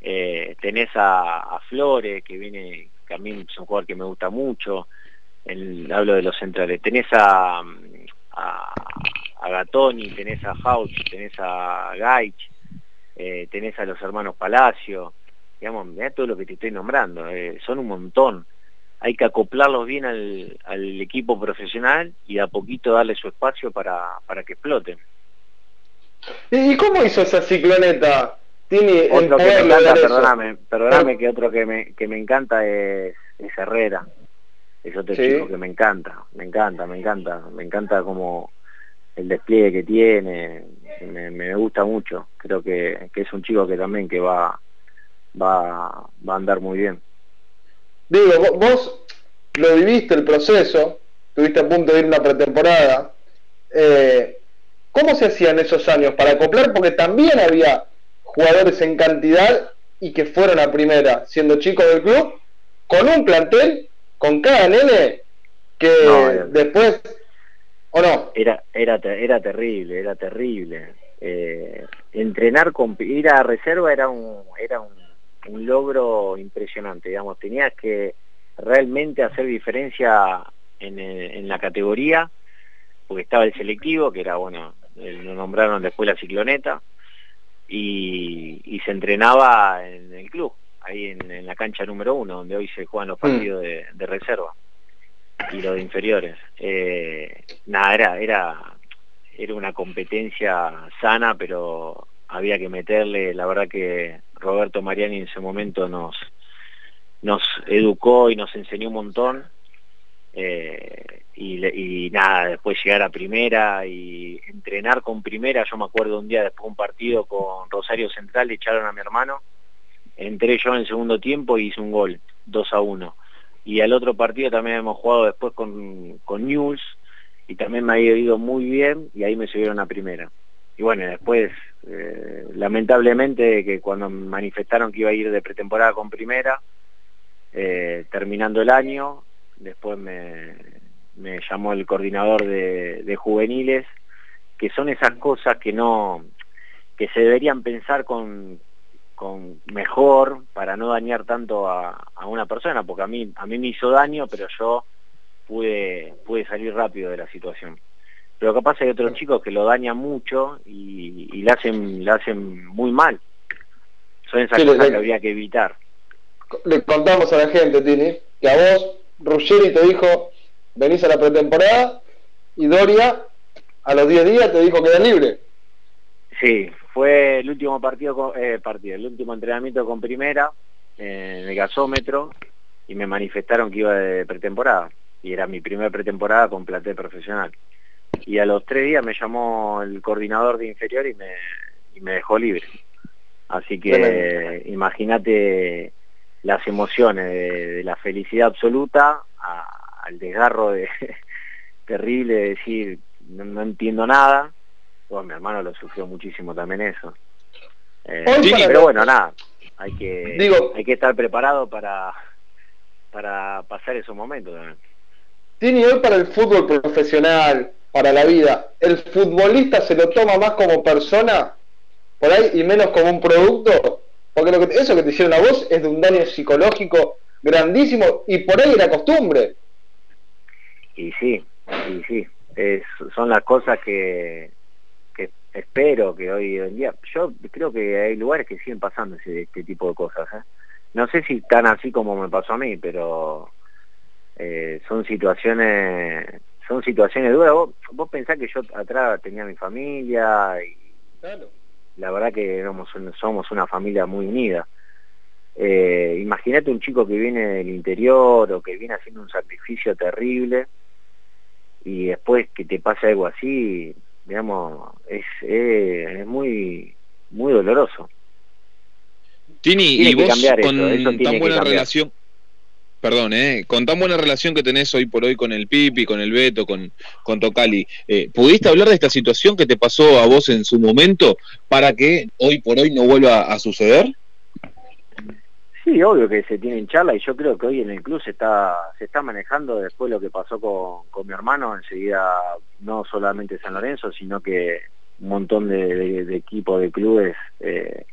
eh, tenés a, Flores, que viene, que a mí es un jugador que me gusta mucho, hablo de los centrales, tenés a, a, a Gatoni, tenés a Hauch, tenés a Gaich, eh, tenés a los hermanos Palacio, digamos, mirá todo lo que te estoy nombrando, eh, son un montón. Hay que acoplarlos bien al, al equipo profesional y a poquito darle su espacio para, para que exploten. ¿Y cómo hizo esa cicloneta? Tiene en Otro que me encanta, perdóname, perdóname que otro que me, que me encanta es, es Herrera. Es otro Sí. chico que me encanta, me encanta, me encanta, me encanta como el despliegue que tiene, me, me gusta mucho. Creo que, que es un chico que también que va, va, va a andar muy bien. Digo, vo- vos lo viviste el proceso, estuviste a punto de ir una pretemporada. Eh, ¿Cómo se hacían esos años para acoplar? Porque también había jugadores en cantidad y que fueron a primera, siendo chicos del club, con un plantel, con cada nene, que No, después, ¿o no? Era, era, era terrible, era terrible. Eh, entrenar con ir a reserva era un, era un, un logro impresionante, digamos, tenías que realmente hacer diferencia en, eh, en la categoría, porque estaba el selectivo, que era bueno, eh, lo nombraron después la cicloneta, y, y se entrenaba en el club, ahí en, en la cancha número uno, donde hoy se juegan los partidos de, de reserva y los de inferiores. Eh, nada, era, era, era una competencia sana, pero había que meterle, la verdad que Roberto Mariani en ese momento nos, nos educó y nos enseñó un montón. eh, y, nada, después llegar a primera y entrenar con primera, yo me acuerdo un día después de un partido con Rosario Central, le echaron a mi hermano, entré yo en el segundo tiempo y hice un gol, 2 a 1 y al otro partido también hemos jugado después con, con News y también me había ido muy bien y ahí me subieron a primera. Y bueno, después, eh, lamentablemente, que cuando manifestaron que iba a ir de pretemporada con primera, eh, terminando el año, después me, llamó el coordinador de, de juveniles, que son esas cosas que no, que se deberían pensar con, con mejor para no dañar tanto a, a una persona, porque a mí, a mí me hizo daño, pero yo pude, pude salir rápido de la situación. Pero capaz hay otros chicos que lo dañan mucho y, y le hacen, le hacen muy mal. Son esas Sí, cosas le- que habría que evitar. Le contamos a la gente, Tini, que a vos, Ruggeri te dijo, venís a la pretemporada, y Doria, a los 10 días te dijo que era libre. Sí, fue el último partido, con- eh, partido, el último entrenamiento con primera eh, en el gasómetro y me manifestaron que iba de pretemporada y era mi primera pretemporada con platé profesional. Y a los tres días me llamó el coordinador de inferior y me, y me dejó libre. Así que imagínate las emociones de, de la felicidad absoluta a- al desgarro de terrible de decir no, no entiendo nada. Bueno, mi hermano lo sufrió muchísimo también eso. Eh, pero bueno, nada, hay que Digo- hay que estar preparado para para pasar esos momentos también. Tini, hoy para el fútbol profesional, para la vida, ¿el futbolista se lo toma más como persona por ahí y menos como un producto? Porque lo que, eso que te hicieron a vos es de un daño psicológico grandísimo y por ahí era costumbre. Y sí, y sí, son las cosas que, que espero que hoy en día, yo creo que hay lugares que siguen pasando ese, este tipo de cosas, ¿eh? no sé si tan así como me pasó a mí, pero eh, son situaciones son situaciones duras. Vos, vos pensás que yo atrás tenía mi familia y la verdad que éramos somos una familia muy unida. Eh, Imagínate un chico que viene del interior o que viene haciendo un sacrificio terrible y después que te pase algo así, digamos, es, eh, es muy muy doloroso. Tini, Tiene y que vos cambiar eso, con eso tiene tan buena cambiar. relación, perdón, eh, con tan buena relación que tenés hoy por hoy con el Pipi, con el Beto, con, con Tocali, eh, ¿pudiste hablar de esta situación que te pasó a vos en su momento para que hoy por hoy no vuelva a suceder? Sí, obvio que se tienen charla y yo creo que hoy en el club se está se está manejando después lo que pasó con, con mi hermano, enseguida no solamente San Lorenzo, sino que un montón de, de- equipos de clubes eh,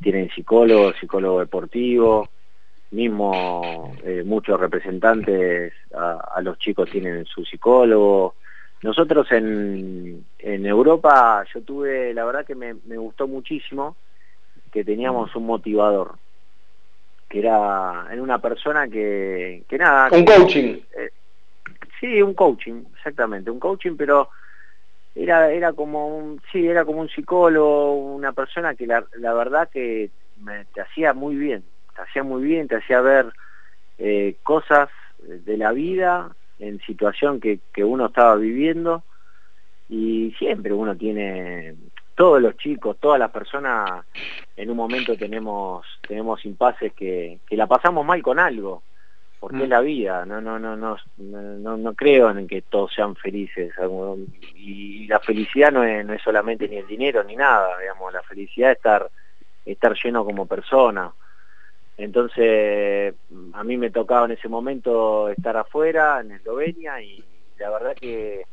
tienen psicólogos, psicólogo deportivo, mismo eh, muchos representantes a, a los chicos tienen su psicólogo. Nosotros en, en Europa yo tuve, la verdad que me, me gustó muchísimo que teníamos un motivador que era, era una persona que, que nada... Un que- coaching. eh, sí, un coaching, exactamente, un coaching, pero era era como un sí, era como un psicólogo, una persona que la, la verdad que me, te hacía muy bien, te hacía muy bien, te hacía ver eh, cosas de la vida en situación que, que uno estaba viviendo. Y siempre uno tiene todos los chicos, todas las personas en un momento tenemos tenemos impases que, que la pasamos mal con algo porque es la vida. No no no no no, no creo en que todos sean felices. Y la felicidad no es, no es solamente ni el dinero ni nada digamos. La felicidad es estar estar lleno como persona entonces a mí me tocaba en ese momento estar afuera en Eslovenia y la verdad que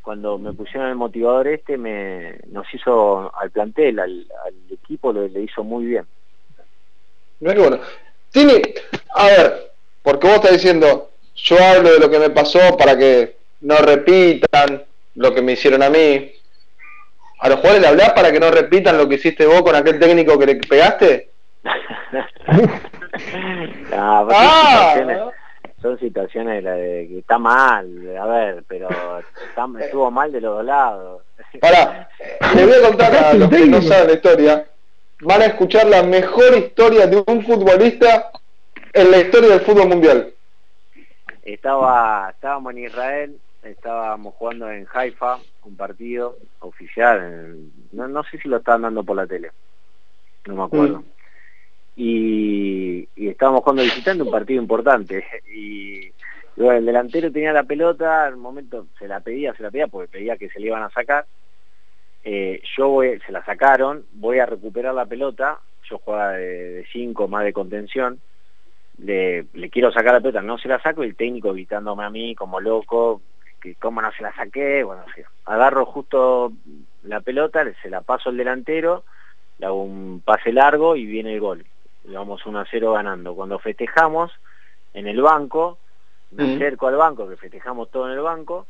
cuando me pusieron el motivador este me nos hizo al plantel al, equipo lo, le hizo muy bien qué bueno. Tini, a ver, porque vos estás diciendo, yo hablo de lo que me pasó para que no repitan lo que me hicieron a mí. ¿A los jugadores le hablás para que no repitan lo que hiciste vos con aquel técnico que le pegaste? Ah, son situaciones, son situaciones de la de que está mal, a ver, pero está- estuvo mal de los dos lados. Pará, le voy a contar a los que no saben la historia. Van a escuchar la mejor historia de un futbolista en la historia del fútbol mundial. Estaba, estábamos en Israel, estábamos jugando en Haifa, un partido oficial, en- no, no sé si lo estaban dando por la tele, no me acuerdo. Y, estábamos jugando visitando un partido importante. Y, el delantero tenía la pelota, al momento se la pedía, se la pedía porque pedía que se le iban a sacar. Eh, yo voy, se la sacaron, voy a recuperar la pelota, yo jugaba de 5 más de contención, le, quiero sacar la pelota, no se la saco y el técnico gritándome a mí como loco, que cómo no se la saqué, bueno, sí. agarro justo la pelota, se la paso al delantero, le hago un pase largo y viene el gol. Y vamos 1 a 0 ganando. Cuando festejamos en el banco, me Mm. acerco al banco, que festejamos todo en el banco,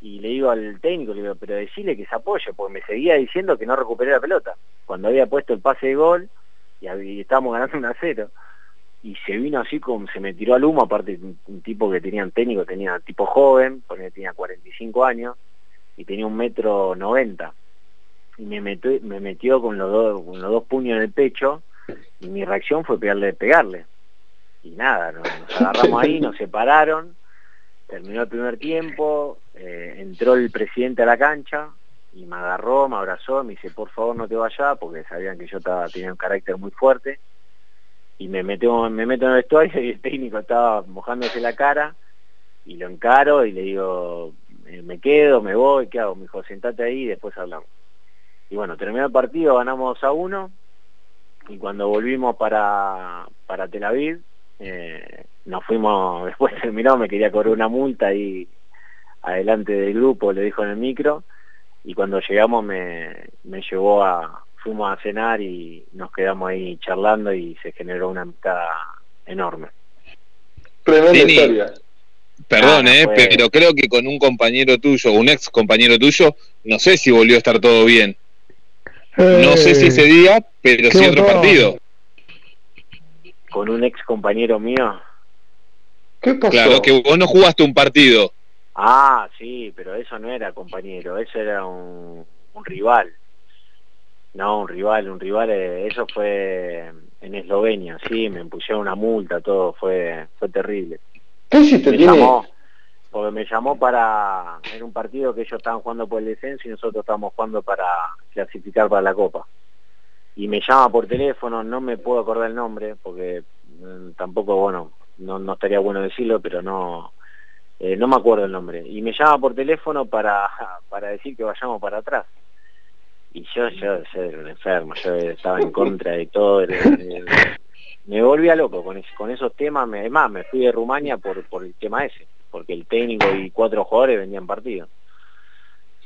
y le digo al técnico, le digo, pero decirle que se apoye, porque me seguía diciendo que no recuperé la pelota. Cuando había puesto el pase de gol, y, estábamos ganando 1 a 0 y se vino así como se me tiró al humo, aparte un, un tipo que tenía un técnico, tenía tipo joven, porque tenía 45 años y tenía un metro 90 y me metió, me metió con los dos con los dos puños en el pecho y mi reacción fue pegarle pegarle. Y nada, nos, agarramos ahí, nos separaron, terminó el primer tiempo, eh, entró el presidente a la cancha y me agarró, me abrazó, me dice por favor no te vayas porque sabían que yo estaba, tenía un carácter muy fuerte. Y me meto, me meto en el vestuario y el técnico estaba mojándose la cara y lo encaro y le digo, eh, me quedo, me voy, ¿qué hago? Me dijo, sentate ahí y después hablamos. Y bueno, terminó el partido, ganamos a uno y cuando volvimos para, para Tel Aviv, eh, nos fuimos, después terminó, me quería cobrar una multa ahí adelante del grupo, le dijo en el micro, y cuando llegamos me, me llevó a, fuimos a cenar y nos quedamos ahí charlando y se generó una amistad enorme. Tremenda historia. Perdón, Ah, eh, pero creo que con un compañero tuyo, un ex compañero tuyo, no sé si volvió a estar todo bien. No sé si ese día, pero sí otro partido. con un ex compañero mío. ¿Qué pasó? Claro, que vos no jugaste un partido. Ah, sí, pero eso no era compañero, eso era un, un rival. No, un rival, un rival, eh, eso fue en Eslovenia, sí, me pusieron una multa, todo, fue fue terrible. ¿Qué hiciste, me Tini? llamó, porque me llamó para, era un partido que ellos estaban jugando por el descenso y nosotros estábamos jugando para clasificar para la Copa. Y me llama por teléfono, no me puedo acordar el nombre, porque mm, tampoco, bueno, no, no estaría bueno decirlo, pero no, eh, no me acuerdo el nombre. Y me llama por teléfono para, para decir que vayamos para atrás. Y yo, yo, yo era un enfermo, yo estaba en contra de todo. era- era- me volvía loco con, es- con esos temas. Me, es más, me fui de Rumania por, por el tema ese, porque el técnico y cuatro jugadores vendían partido.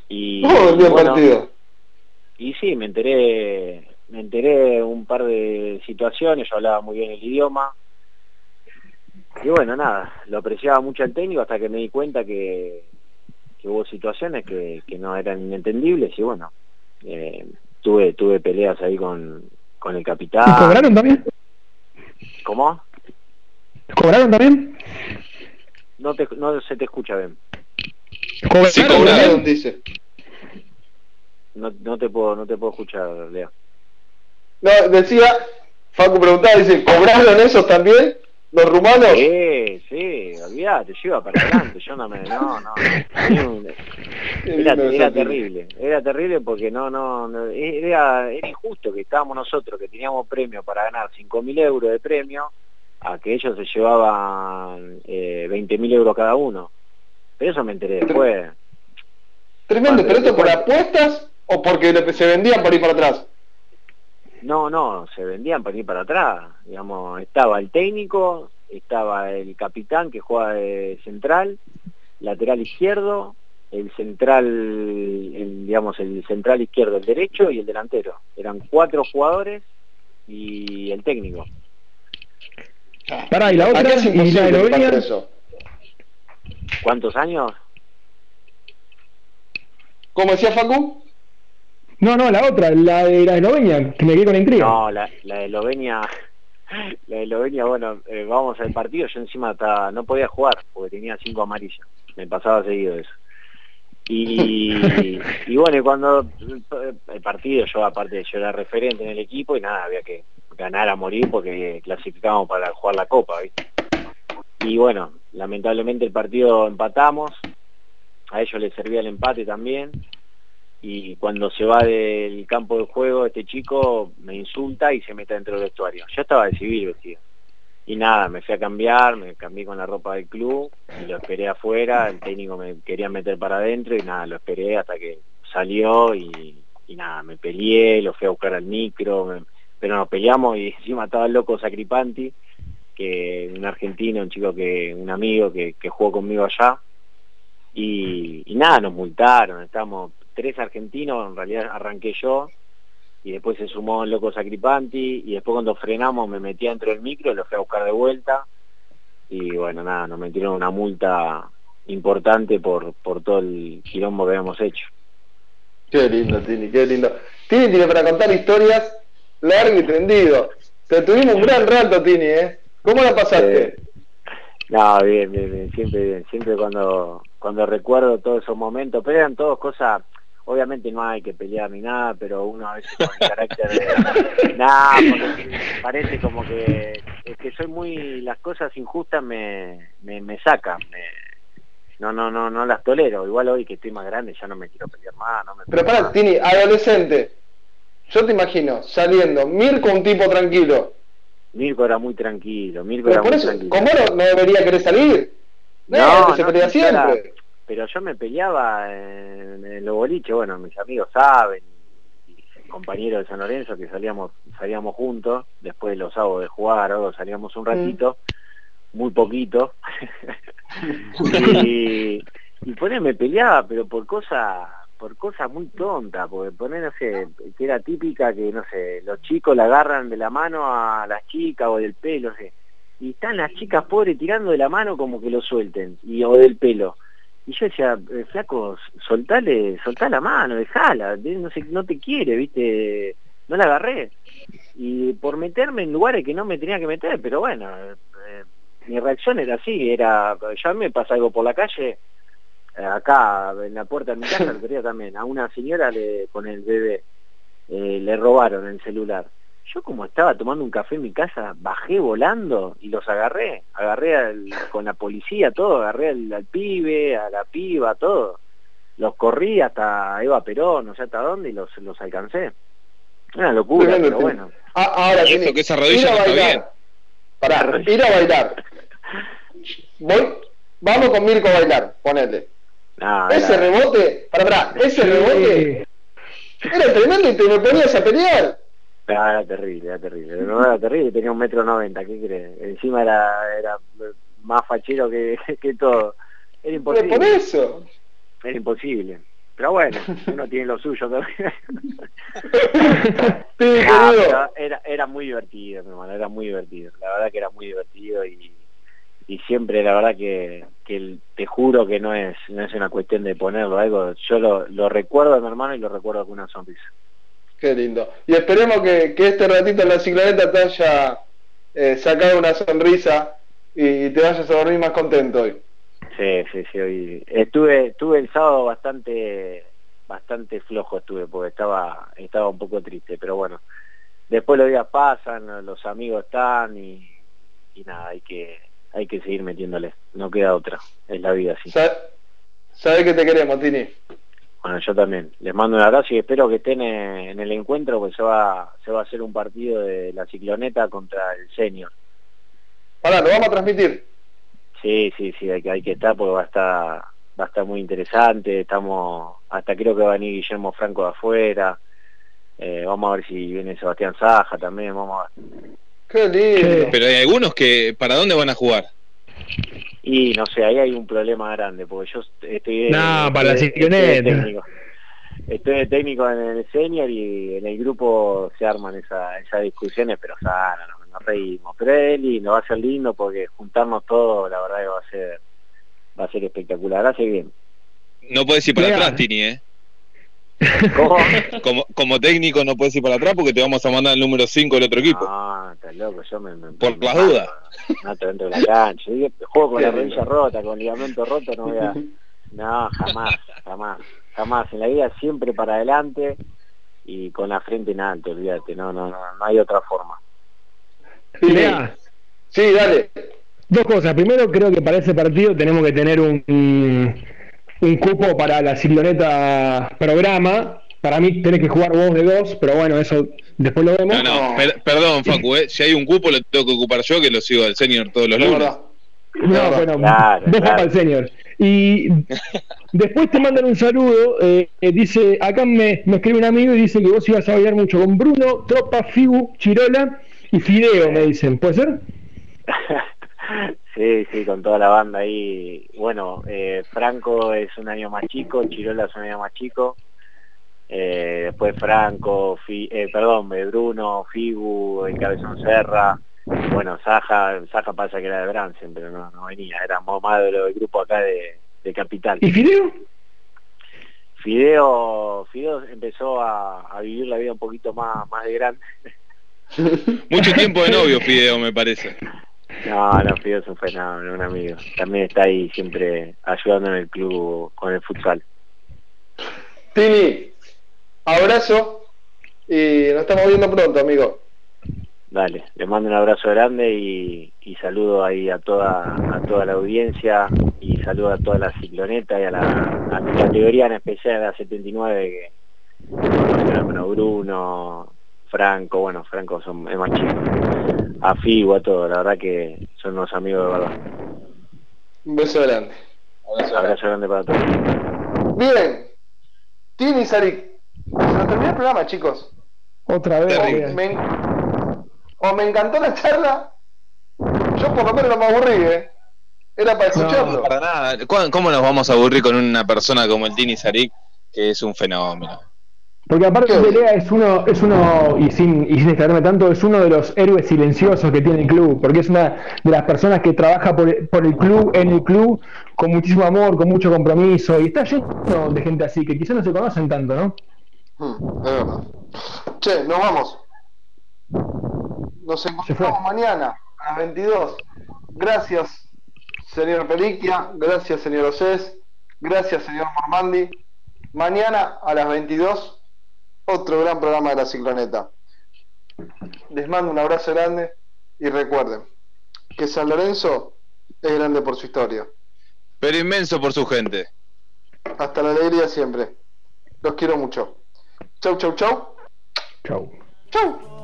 Y, ¿Cómo vendían bueno, partido? y sí, me enteré, me enteré un par de situaciones, yo hablaba muy bien el idioma. Y bueno, nada, lo apreciaba mucho el técnico hasta que me di cuenta que, que hubo situaciones que, que no eran inentendibles y bueno, eh, tuve tuve peleas ahí con, con el capitán. ¿Y cobraron también? ¿Cómo? ¿Cobraron también? No, te, no se te escucha bien. ¿Cobraron Sí, también? cobraron, dice. No, no te puedo no te puedo escuchar, Leo. No, decía, Facu preguntaba, dice, ¿cobraron esos también? ¿Los rumanos? Sí, sí, olvídate, yo iba para adelante, yo no me, no, no, era, era terrible, era terrible porque no, no, no, era, era injusto que estábamos nosotros que teníamos premio para ganar 5.000 euros de premio a que ellos se llevaban eh, 20.000 euros cada uno. Pero eso me enteré después. Tremendo, Cuando ¿pero esto por apuestas o porque se vendían para ir para atrás? No, no, se vendían para ir para atrás. Digamos, estaba el técnico, estaba el capitán que juega de central, lateral izquierdo, el central, el, digamos, el central izquierdo, el derecho y el delantero. Eran cuatro jugadores y el técnico. Pará, y la otra, y la eso. ¿Cuántos años? ¿Cómo decía Facu? No, no, la otra, la de la Eslovenia, que me quedé con la intriga. No, la, la de Eslovenia, la de Eslovenia, bueno, eh, vamos al partido, yo encima estaba- no podía jugar porque tenía cinco amarillas, me pasaba seguido eso. Y, y bueno, y cuando eh, el partido, yo aparte yo era referente en el equipo y nada, había que ganar a morir porque clasificábamos para jugar la copa, ¿viste? Y bueno, lamentablemente el partido empatamos, a ellos les servía el empate también, y cuando se va del campo de juego este chico me insulta y se mete dentro del vestuario. Yo estaba de civil vestido. Y nada, me fui a cambiar, me cambié con la ropa del club y lo esperé afuera, el técnico me quería meter para adentro y nada, lo esperé hasta que salió y, nada, me peleé, lo fui a buscar al micro, pero nos peleamos y encima estaba el loco Sacripanti, que un argentino, un chico que, un amigo que, jugó conmigo allá, y, y nada, nos multaron, estábamos tres argentinos, en realidad arranqué yo, y después se sumó el loco Sacripanti, y después cuando frenamos me metí dentro del micro, lo fui a buscar de vuelta, y bueno, nada, nos metieron una multa importante por, por todo el quilombo que habíamos hecho. Qué lindo, Tini, qué lindo. Tini tiene para contar historias largo y tendido. Te tuvimos un gran rato, Tini, ¿eh? ¿Cómo la pasaste? No, bien, bien, bien, siempre bien, siempre cuando, cuando recuerdo todos esos momentos, pero eran todas cosas, obviamente no hay que pelear ni nada, pero uno a veces con el carácter de, nada, porque parece como que, es que soy muy, las cosas injustas me, me, me sacan, me, no, no, no, no las tolero, igual hoy que estoy más grande ya no me quiero pelear más, no me Pero pará, Tini, adolescente. Yo te imagino saliendo, Mirko un tipo tranquilo. Mirko era muy tranquilo, Mirko Pero era por muy eso, tranquilo. ¿cómo no, no debería querer salir? No, se pelea era- siempre. Pero yo me peleaba en, en los boliches, bueno, mis amigos saben, y compañeros de San Lorenzo que salíamos salíamos juntos, después de los sábados de jugar, o salíamos un ratito, muy poquito, y, y poner me peleaba, pero por cosas por cosas muy tontas, porque poner, no sé, que era típica que, no sé, los chicos la agarran de la mano a las chicas o del pelo, no sé, y están las chicas pobres tirando de la mano como que lo suelten, y o del pelo. Y yo decía, eh, flaco, soltale, soltá la mano, dejala, de- no sé, no te quiere, viste, no la agarré. Y por meterme en lugares que no me tenía que meter, pero bueno, eh, mi reacción era así, era, ya me pasa algo por la calle, eh, acá en la puerta de mi casa, otro día también, a una señora le, con el bebé eh, le robaron el celular. Yo como estaba tomando un café en mi casa, bajé volando y los agarré, agarré al- con la policía, todo, agarré al, al pibe, a la piba, todo. Los corrí hasta Eva Perón, no sé hasta dónde, y los, los alcancé. Una locura, pero bueno. Ah, ahora, Y eso Tini, que esa ir rodilla a no está bailar. bien. Pará, ir a bailar. Voy, vamos con Mirko a bailar, ponele. No, Ese rebote, para atrás, ese rebote era tremendo y te me ponías a pelear. No, era terrible, era terrible. No era terrible, tenía un metro noventa, ¿qué crees? Encima era, era más fachero que, que todo. Era Pero imposible. por eso. Era imposible. Pero bueno, uno tiene lo suyo también. Ah, pero era, era muy divertido, mi hermano, era muy divertido. La verdad que era muy divertido y, y siempre la verdad que, que te juro que no es no es una cuestión de ponerlo algo. Yo lo, lo recuerdo, mi hermano, y lo recuerdo con una sonrisa. Qué lindo. Y esperemos que, que este ratito en la cicloneta te haya eh, sacado una sonrisa y te vayas a dormir más contento hoy. Sí, sí, sí. Hoy estuve, estuve el sábado bastante, bastante flojo estuve porque estaba, estaba un poco triste, pero bueno. Después los días pasan, los amigos están y, y nada, hay que, hay que seguir metiéndole. No queda otra. Es la vida así. Sa- Sabés que te queremos, Tini. Bueno, yo también. Les mando un abrazo y espero que estén en, el encuentro, porque se va, se va a hacer un partido de la cicloneta contra el senior. Pará, lo vamos a transmitir. Sí, sí, sí, hay que, hay que estar porque va a estar, va a estar muy interesante. Estamos, hasta creo que va a venir Guillermo Franco de afuera. Eh, vamos a ver si viene Sebastián Saja también. Vamos a Qué lindo. Pero hay algunos que, ¿para dónde van a jugar? Y no sé, ahí hay un problema grande, porque yo estoy de, No, para la estoy- de técnico. Estoy de técnico en el senior y en el grupo se arman esa, esas discusiones, pero sana, nos, nos reímos. Pero es lindo, va a ser lindo porque juntarnos todos, la verdad que va a ser va a ser espectacular. Hace bien. No puedes ir para Lea. atrás, Tini, ¿eh? ¿Cómo? Como, como técnico no puedes ir para atrás porque te vamos a mandar el número 5 del otro equipo. No, estás loco, yo me... me Por me las dudas. No te dentro de la cancha. Yo juego con la rodilla rota, con ligamento roto, no voy a... No, jamás, jamás, jamás. En la vida siempre para adelante y con la frente en alto, olvídate, no, no, no, no hay otra forma. Lea, Sí, dale. Dos cosas. Primero, creo que para ese partido tenemos que tener un, un, un cupo para la cicloneta programa. Para mí tenés que jugar vos de dos, pero bueno, eso después lo vemos. No, no, per- perdón, Facu, ¿eh? si hay un cupo lo tengo que ocupar yo, que lo sigo al senior todos los Es lunes. No, bueno, Claro, para el señor. Y después te mandan un saludo. eh, eh, dice, acá me, me escribe un amigo y dice que vos ibas a bailar mucho con Bruno, Tropa, Figu, Chirola y Fideo, me dicen. ¿Puede ser? Sí, sí, con toda la banda ahí. Bueno, eh, Franco es un año más chico, Chirola es un año más chico. Eh, después Franco, Fi- eh, perdón, Bruno, Figu, el Cabezón Serra. Bueno, Saja, Saja pasa que era de Bransen, pero no, no venía, era más de lo del grupo acá de, de Capital. ¿Y Fideo? Fideo, Fideo empezó a, a vivir la vida un poquito más, más de grande. Mucho tiempo de novio, Fideo, me parece. No, no, Fideo es un fenómeno, un amigo. También está ahí siempre ayudando en el club con el futsal. Tini, abrazo y nos estamos viendo pronto, amigo. Dale, le mando un abrazo grande y, y saludo ahí a toda a toda la audiencia y saludo a toda la cicloneta y a, la, a mi categoría en especial a la 79 que bueno, Bruno, Franco, bueno, Franco son, es más chico, a Figo, a todo, la verdad que son unos amigos de verdad. Un beso grande. Abrazo grande para todos. Bien. Tini Sarik. Se nos terminó el programa, chicos. Otra vez. O me, o me encantó la charla. Yo por lo menos no me aburrí, ¿eh? Era para escucharlo. No, para nada. ¿Cómo- ¿Cómo nos vamos a aburrir con una persona como el Tini Sarik, que es un fenómeno? Porque aparte de Lea es uno, es uno, y sin, y sin extraerme tanto, es uno de los héroes silenciosos que tiene el club, porque es una de las personas que trabaja por, por el club, en el club, con muchísimo amor, con mucho compromiso, y está lleno de gente así, que quizás no se conocen tanto, ¿no? Hmm, es verdad. Che, nos vamos. Nos encontramos mañana a las 22. Gracias, señor Peliquia. Gracias, señor Océs. Gracias, señor Mormandi. Mañana a las 22, otro gran programa de la Cicloneta. Les mando un abrazo grande y recuerden que San Lorenzo es grande por su historia. Pero inmenso por su gente. Hasta la alegría siempre. Los quiero mucho. Chau, chau, chau. Chau. Chau.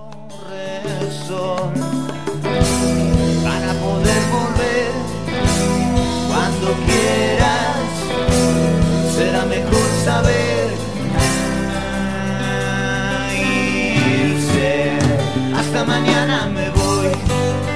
mañana me